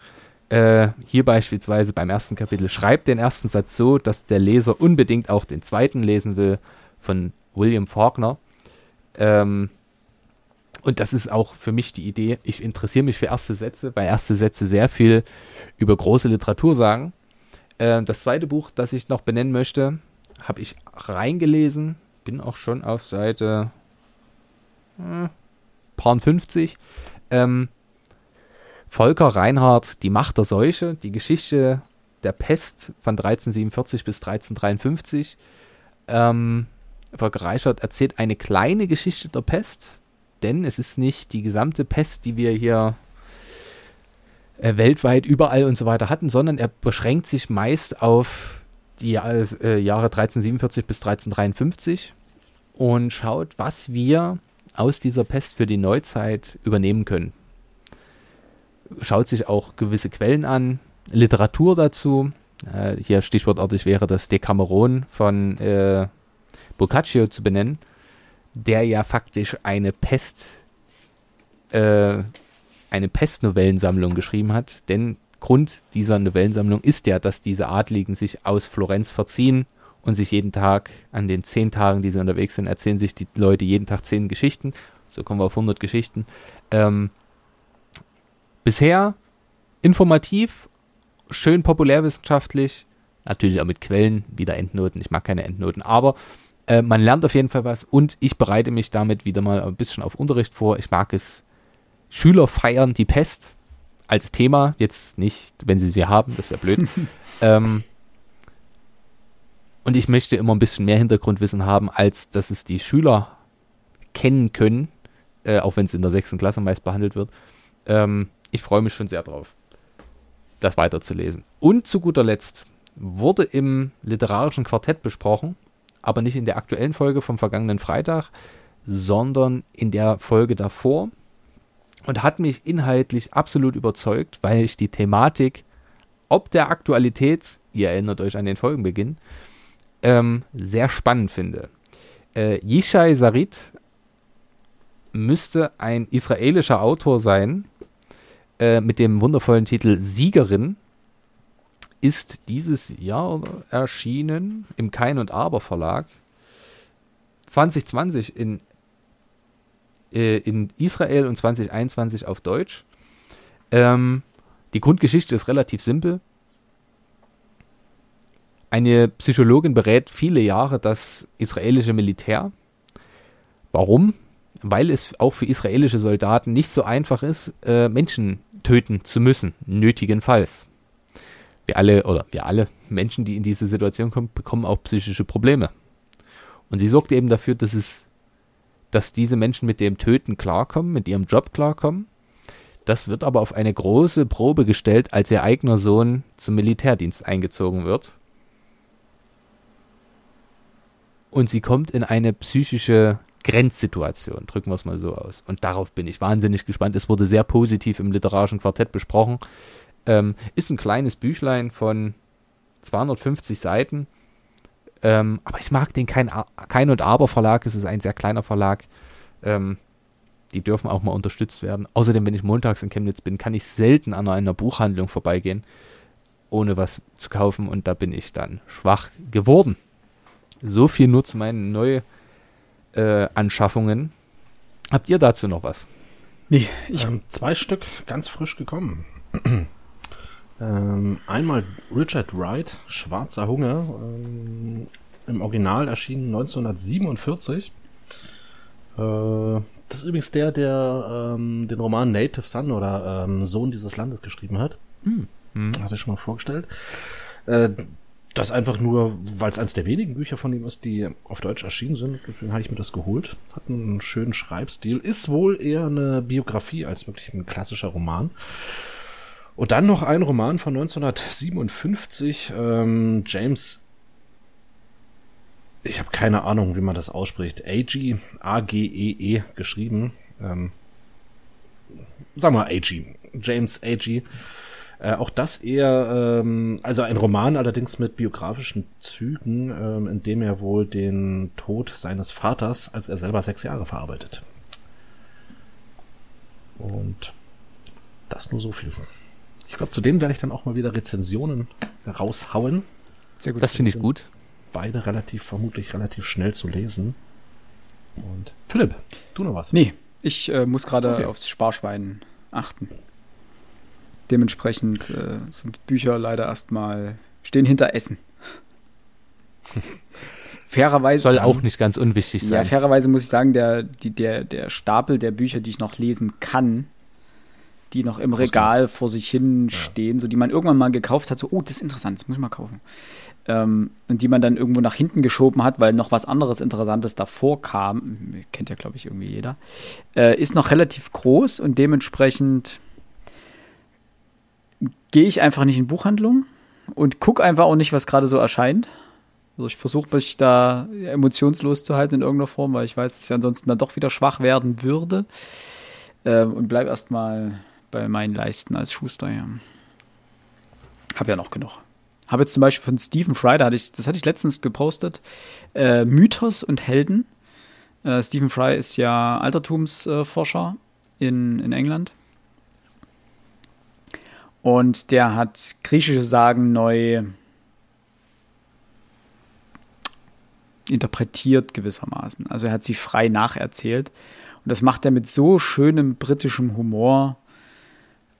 Äh, hier beispielsweise beim ersten Kapitel schreibt den ersten Satz so, dass der Leser unbedingt auch den zweiten lesen will, von William Faulkner. Ähm, und das ist auch für mich die Idee. Ich interessiere mich für erste Sätze, weil erste Sätze sehr viel über große Literatur sagen. Äh, das zweite Buch, das ich noch benennen möchte, habe ich reingelesen, bin auch schon auf Seite hm, paar 50. Ähm, Volker Reinhardt, Die Macht der Seuche, die Geschichte der Pest von 1347 bis 1353. Ähm, Volker Reichert erzählt eine kleine Geschichte der Pest, denn es ist nicht die gesamte Pest, die wir hier äh, weltweit überall und so weiter hatten, sondern er beschränkt sich meist auf die Jahres- äh, Jahre 1347 bis 1353 und schaut, was wir aus dieser Pest für die Neuzeit übernehmen können. Schaut sich auch gewisse Quellen an, Literatur dazu. Äh, hier stichwortartig wäre das Decameron von äh, Boccaccio zu benennen, der ja faktisch eine Pest, äh, eine Pestnovellensammlung geschrieben hat. Denn Grund dieser Novellensammlung ist ja, dass diese Adligen sich aus Florenz verziehen und sich jeden Tag, an den zehn Tagen, die sie unterwegs sind, erzählen sich die Leute jeden Tag zehn Geschichten. So kommen wir auf 100 Geschichten. Ähm, bisher informativ, schön populärwissenschaftlich, natürlich auch mit Quellen, wieder Endnoten. Ich mag keine Endnoten, aber äh, man lernt auf jeden Fall was und ich bereite mich damit wieder mal ein bisschen auf Unterricht vor. Ich mag es. Schüler feiern die Pest als Thema, jetzt nicht, wenn sie sie haben, das wäre blöd. <laughs> ähm, und ich möchte immer ein bisschen mehr Hintergrundwissen haben, als dass es die Schüler kennen können, äh, auch wenn es in der sechsten Klasse meist behandelt wird. Ähm, ich freue mich schon sehr drauf, das weiterzulesen. Und zu guter Letzt wurde im literarischen Quartett besprochen, aber nicht in der aktuellen Folge vom vergangenen Freitag, sondern in der Folge davor und hat mich inhaltlich absolut überzeugt, weil ich die Thematik ob der Aktualität, ihr erinnert euch an den Folgenbeginn, ähm, sehr spannend finde. Äh, Yishai Sarit müsste ein israelischer Autor sein, äh, mit dem wundervollen Titel Siegerin, ist dieses Jahr erschienen im Kein und Aber Verlag. 2020 in, äh, in Israel und 2021 auf Deutsch. Ähm, die Grundgeschichte ist relativ simpel. Eine Psychologin berät viele Jahre das israelische Militär. Warum? Weil es auch für israelische Soldaten nicht so einfach ist, äh, Menschen töten zu müssen, nötigenfalls. Wir alle, oder wir alle Menschen, die in diese Situation kommen, bekommen auch psychische Probleme. Und sie sorgt eben dafür, dass es, dass diese Menschen mit dem Töten klarkommen, mit ihrem Job klarkommen. Das wird aber auf eine große Probe gestellt, als ihr eigener Sohn zum Militärdienst eingezogen wird. Und sie kommt in eine psychische Grenzsituation, drücken wir es mal so aus. Und darauf bin ich wahnsinnig gespannt. Es wurde sehr positiv im literarischen Quartett besprochen. Ähm, ist ein kleines Büchlein von 250 Seiten. Ähm, aber ich mag den kein, kein und Aber Verlag. Es ist ein sehr kleiner Verlag. Ähm, die dürfen auch mal unterstützt werden. Außerdem, wenn ich montags in Chemnitz bin, kann ich selten an einer Buchhandlung vorbeigehen, ohne was zu kaufen. Und da bin ich dann schwach geworden. So viel nur zu meinen neuen äh, Anschaffungen. Habt ihr dazu noch was?
Nee, ich,
ähm, zwei Stück ganz frisch gekommen. <clears throat> ähm, einmal Richard Wright, Schwarzer Hunger, ähm, im Original erschienen 1947. Äh, das ist übrigens der, der ähm, den Roman Native Son oder ähm, Sohn dieses Landes geschrieben hat.
Hm. Hm.
Hatte ich schon mal vorgestellt. Äh, das einfach nur, weil es eines der wenigen Bücher von ihm ist, die auf Deutsch erschienen sind. Deswegen habe ich mir das geholt. Hat einen schönen Schreibstil. Ist wohl eher eine Biografie als wirklich ein klassischer Roman. Und dann noch ein Roman von 1957, ähm, James. Ich habe keine Ahnung, wie man das ausspricht. A-G, A-G-E-E -E, geschrieben. Ähm, sagen wir A-G. James A.G. Äh, auch das eher, ähm, also ein Roman allerdings mit biografischen Zügen, ähm, in dem er wohl den Tod seines Vaters, als er selber sechs Jahre verarbeitet. Und das nur so viel. Ich glaube, zu dem werde ich dann auch mal wieder Rezensionen raushauen.
Sehr gut. Das finde ich gut.
Beide relativ, vermutlich relativ schnell zu lesen. Und Philipp, du noch was?
Nee, ich äh, muss gerade okay. aufs Sparschwein achten. Dementsprechend äh, sind Bücher leider erstmal, stehen hinter Essen. <laughs>
fairerweise. Soll auch nicht ganz unwichtig sein. Ja,
fairerweise muss ich sagen, der, die, der, der Stapel der Bücher, die ich noch lesen kann, die noch im Regal vor sich hin stehen, ja. so die man irgendwann mal gekauft hat, so, oh, das ist interessant, das muss ich mal kaufen. Ähm, und die man dann irgendwo nach hinten geschoben hat, weil noch was anderes Interessantes davor kam, kennt ja, glaube ich, irgendwie jeder, äh, ist noch relativ groß und dementsprechend gehe ich einfach nicht in Buchhandlungen und gucke einfach auch nicht, was gerade so erscheint. Also ich versuche mich da emotionslos zu halten in irgendeiner Form, weil ich weiß, dass ich ansonsten dann doch wieder schwach werden würde. Äh, und bleib erstmal bei meinen Leisten als Schuster. Ja. Hab ja noch genug. Habe jetzt zum Beispiel von Stephen Fry, da hatte ich, das hatte ich letztens gepostet, äh, Mythos und Helden. Äh, Stephen Fry ist ja Altertumsforscher in, in England und der hat griechische Sagen neu interpretiert gewissermaßen. Also er hat sie frei nacherzählt. Und das macht er mit so schönem britischem Humor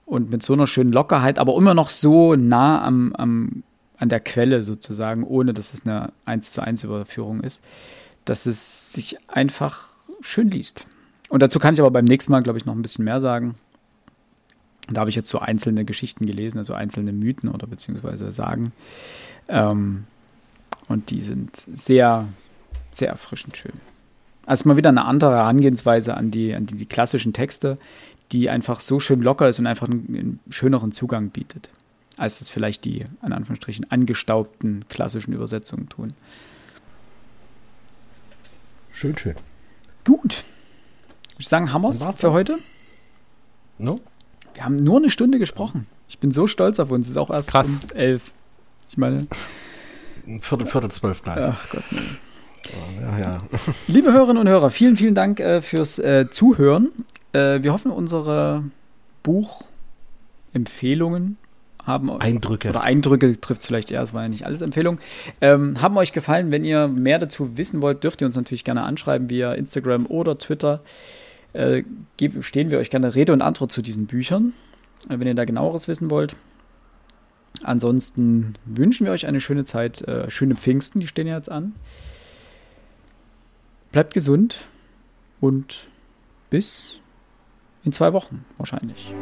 und mit so einer schönen Lockerheit, aber immer noch so nah am, am, an der Quelle sozusagen, ohne dass es eine 1 zu 1 Überführung ist, dass es sich einfach schön liest. Und dazu kann ich aber beim nächsten Mal, glaube ich, noch ein bisschen mehr sagen. Da habe ich jetzt so einzelne Geschichten gelesen, also einzelne Mythen oder beziehungsweise Sagen. Ähm, und die sind sehr, sehr erfrischend schön. Also mal wieder eine andere Herangehensweise an die, an die, die klassischen Texte, die einfach so schön locker ist und einfach einen, einen schöneren Zugang bietet, als das vielleicht die, an Anführungsstrichen, angestaubten klassischen Übersetzungen tun.
Schön, schön.
Gut. Ich sagen, haben wir es für heute?
No?
Wir haben nur eine Stunde gesprochen. Ich bin so stolz auf uns. Es ist auch erst Krass. um elf. Ich meine.
Viertel, Viertel zwölf gleich.
Ach Gott, nee. Ja, ja. Liebe Hörerinnen und Hörer, vielen, vielen Dank äh, fürs äh, Zuhören. Äh, wir hoffen, unsere Buchempfehlungen haben
Eindrücke.
Oder Eindrücke trifft es vielleicht eher, es war ja nicht alles Empfehlungen. Ähm, haben euch gefallen. Wenn ihr mehr dazu wissen wollt, dürft ihr uns natürlich gerne anschreiben via Instagram oder Twitter äh, stehen wir euch gerne Rede und Antwort zu diesen Büchern, äh, wenn ihr da genaueres wissen wollt. Ansonsten wünschen wir euch eine schöne Zeit, äh, schöne Pfingsten, die stehen ja jetzt an. Bleibt gesund und bis in zwei Wochen wahrscheinlich.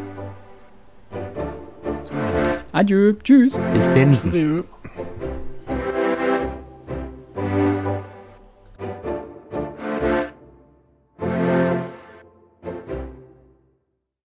Adieu, tschüss.
Bis denn.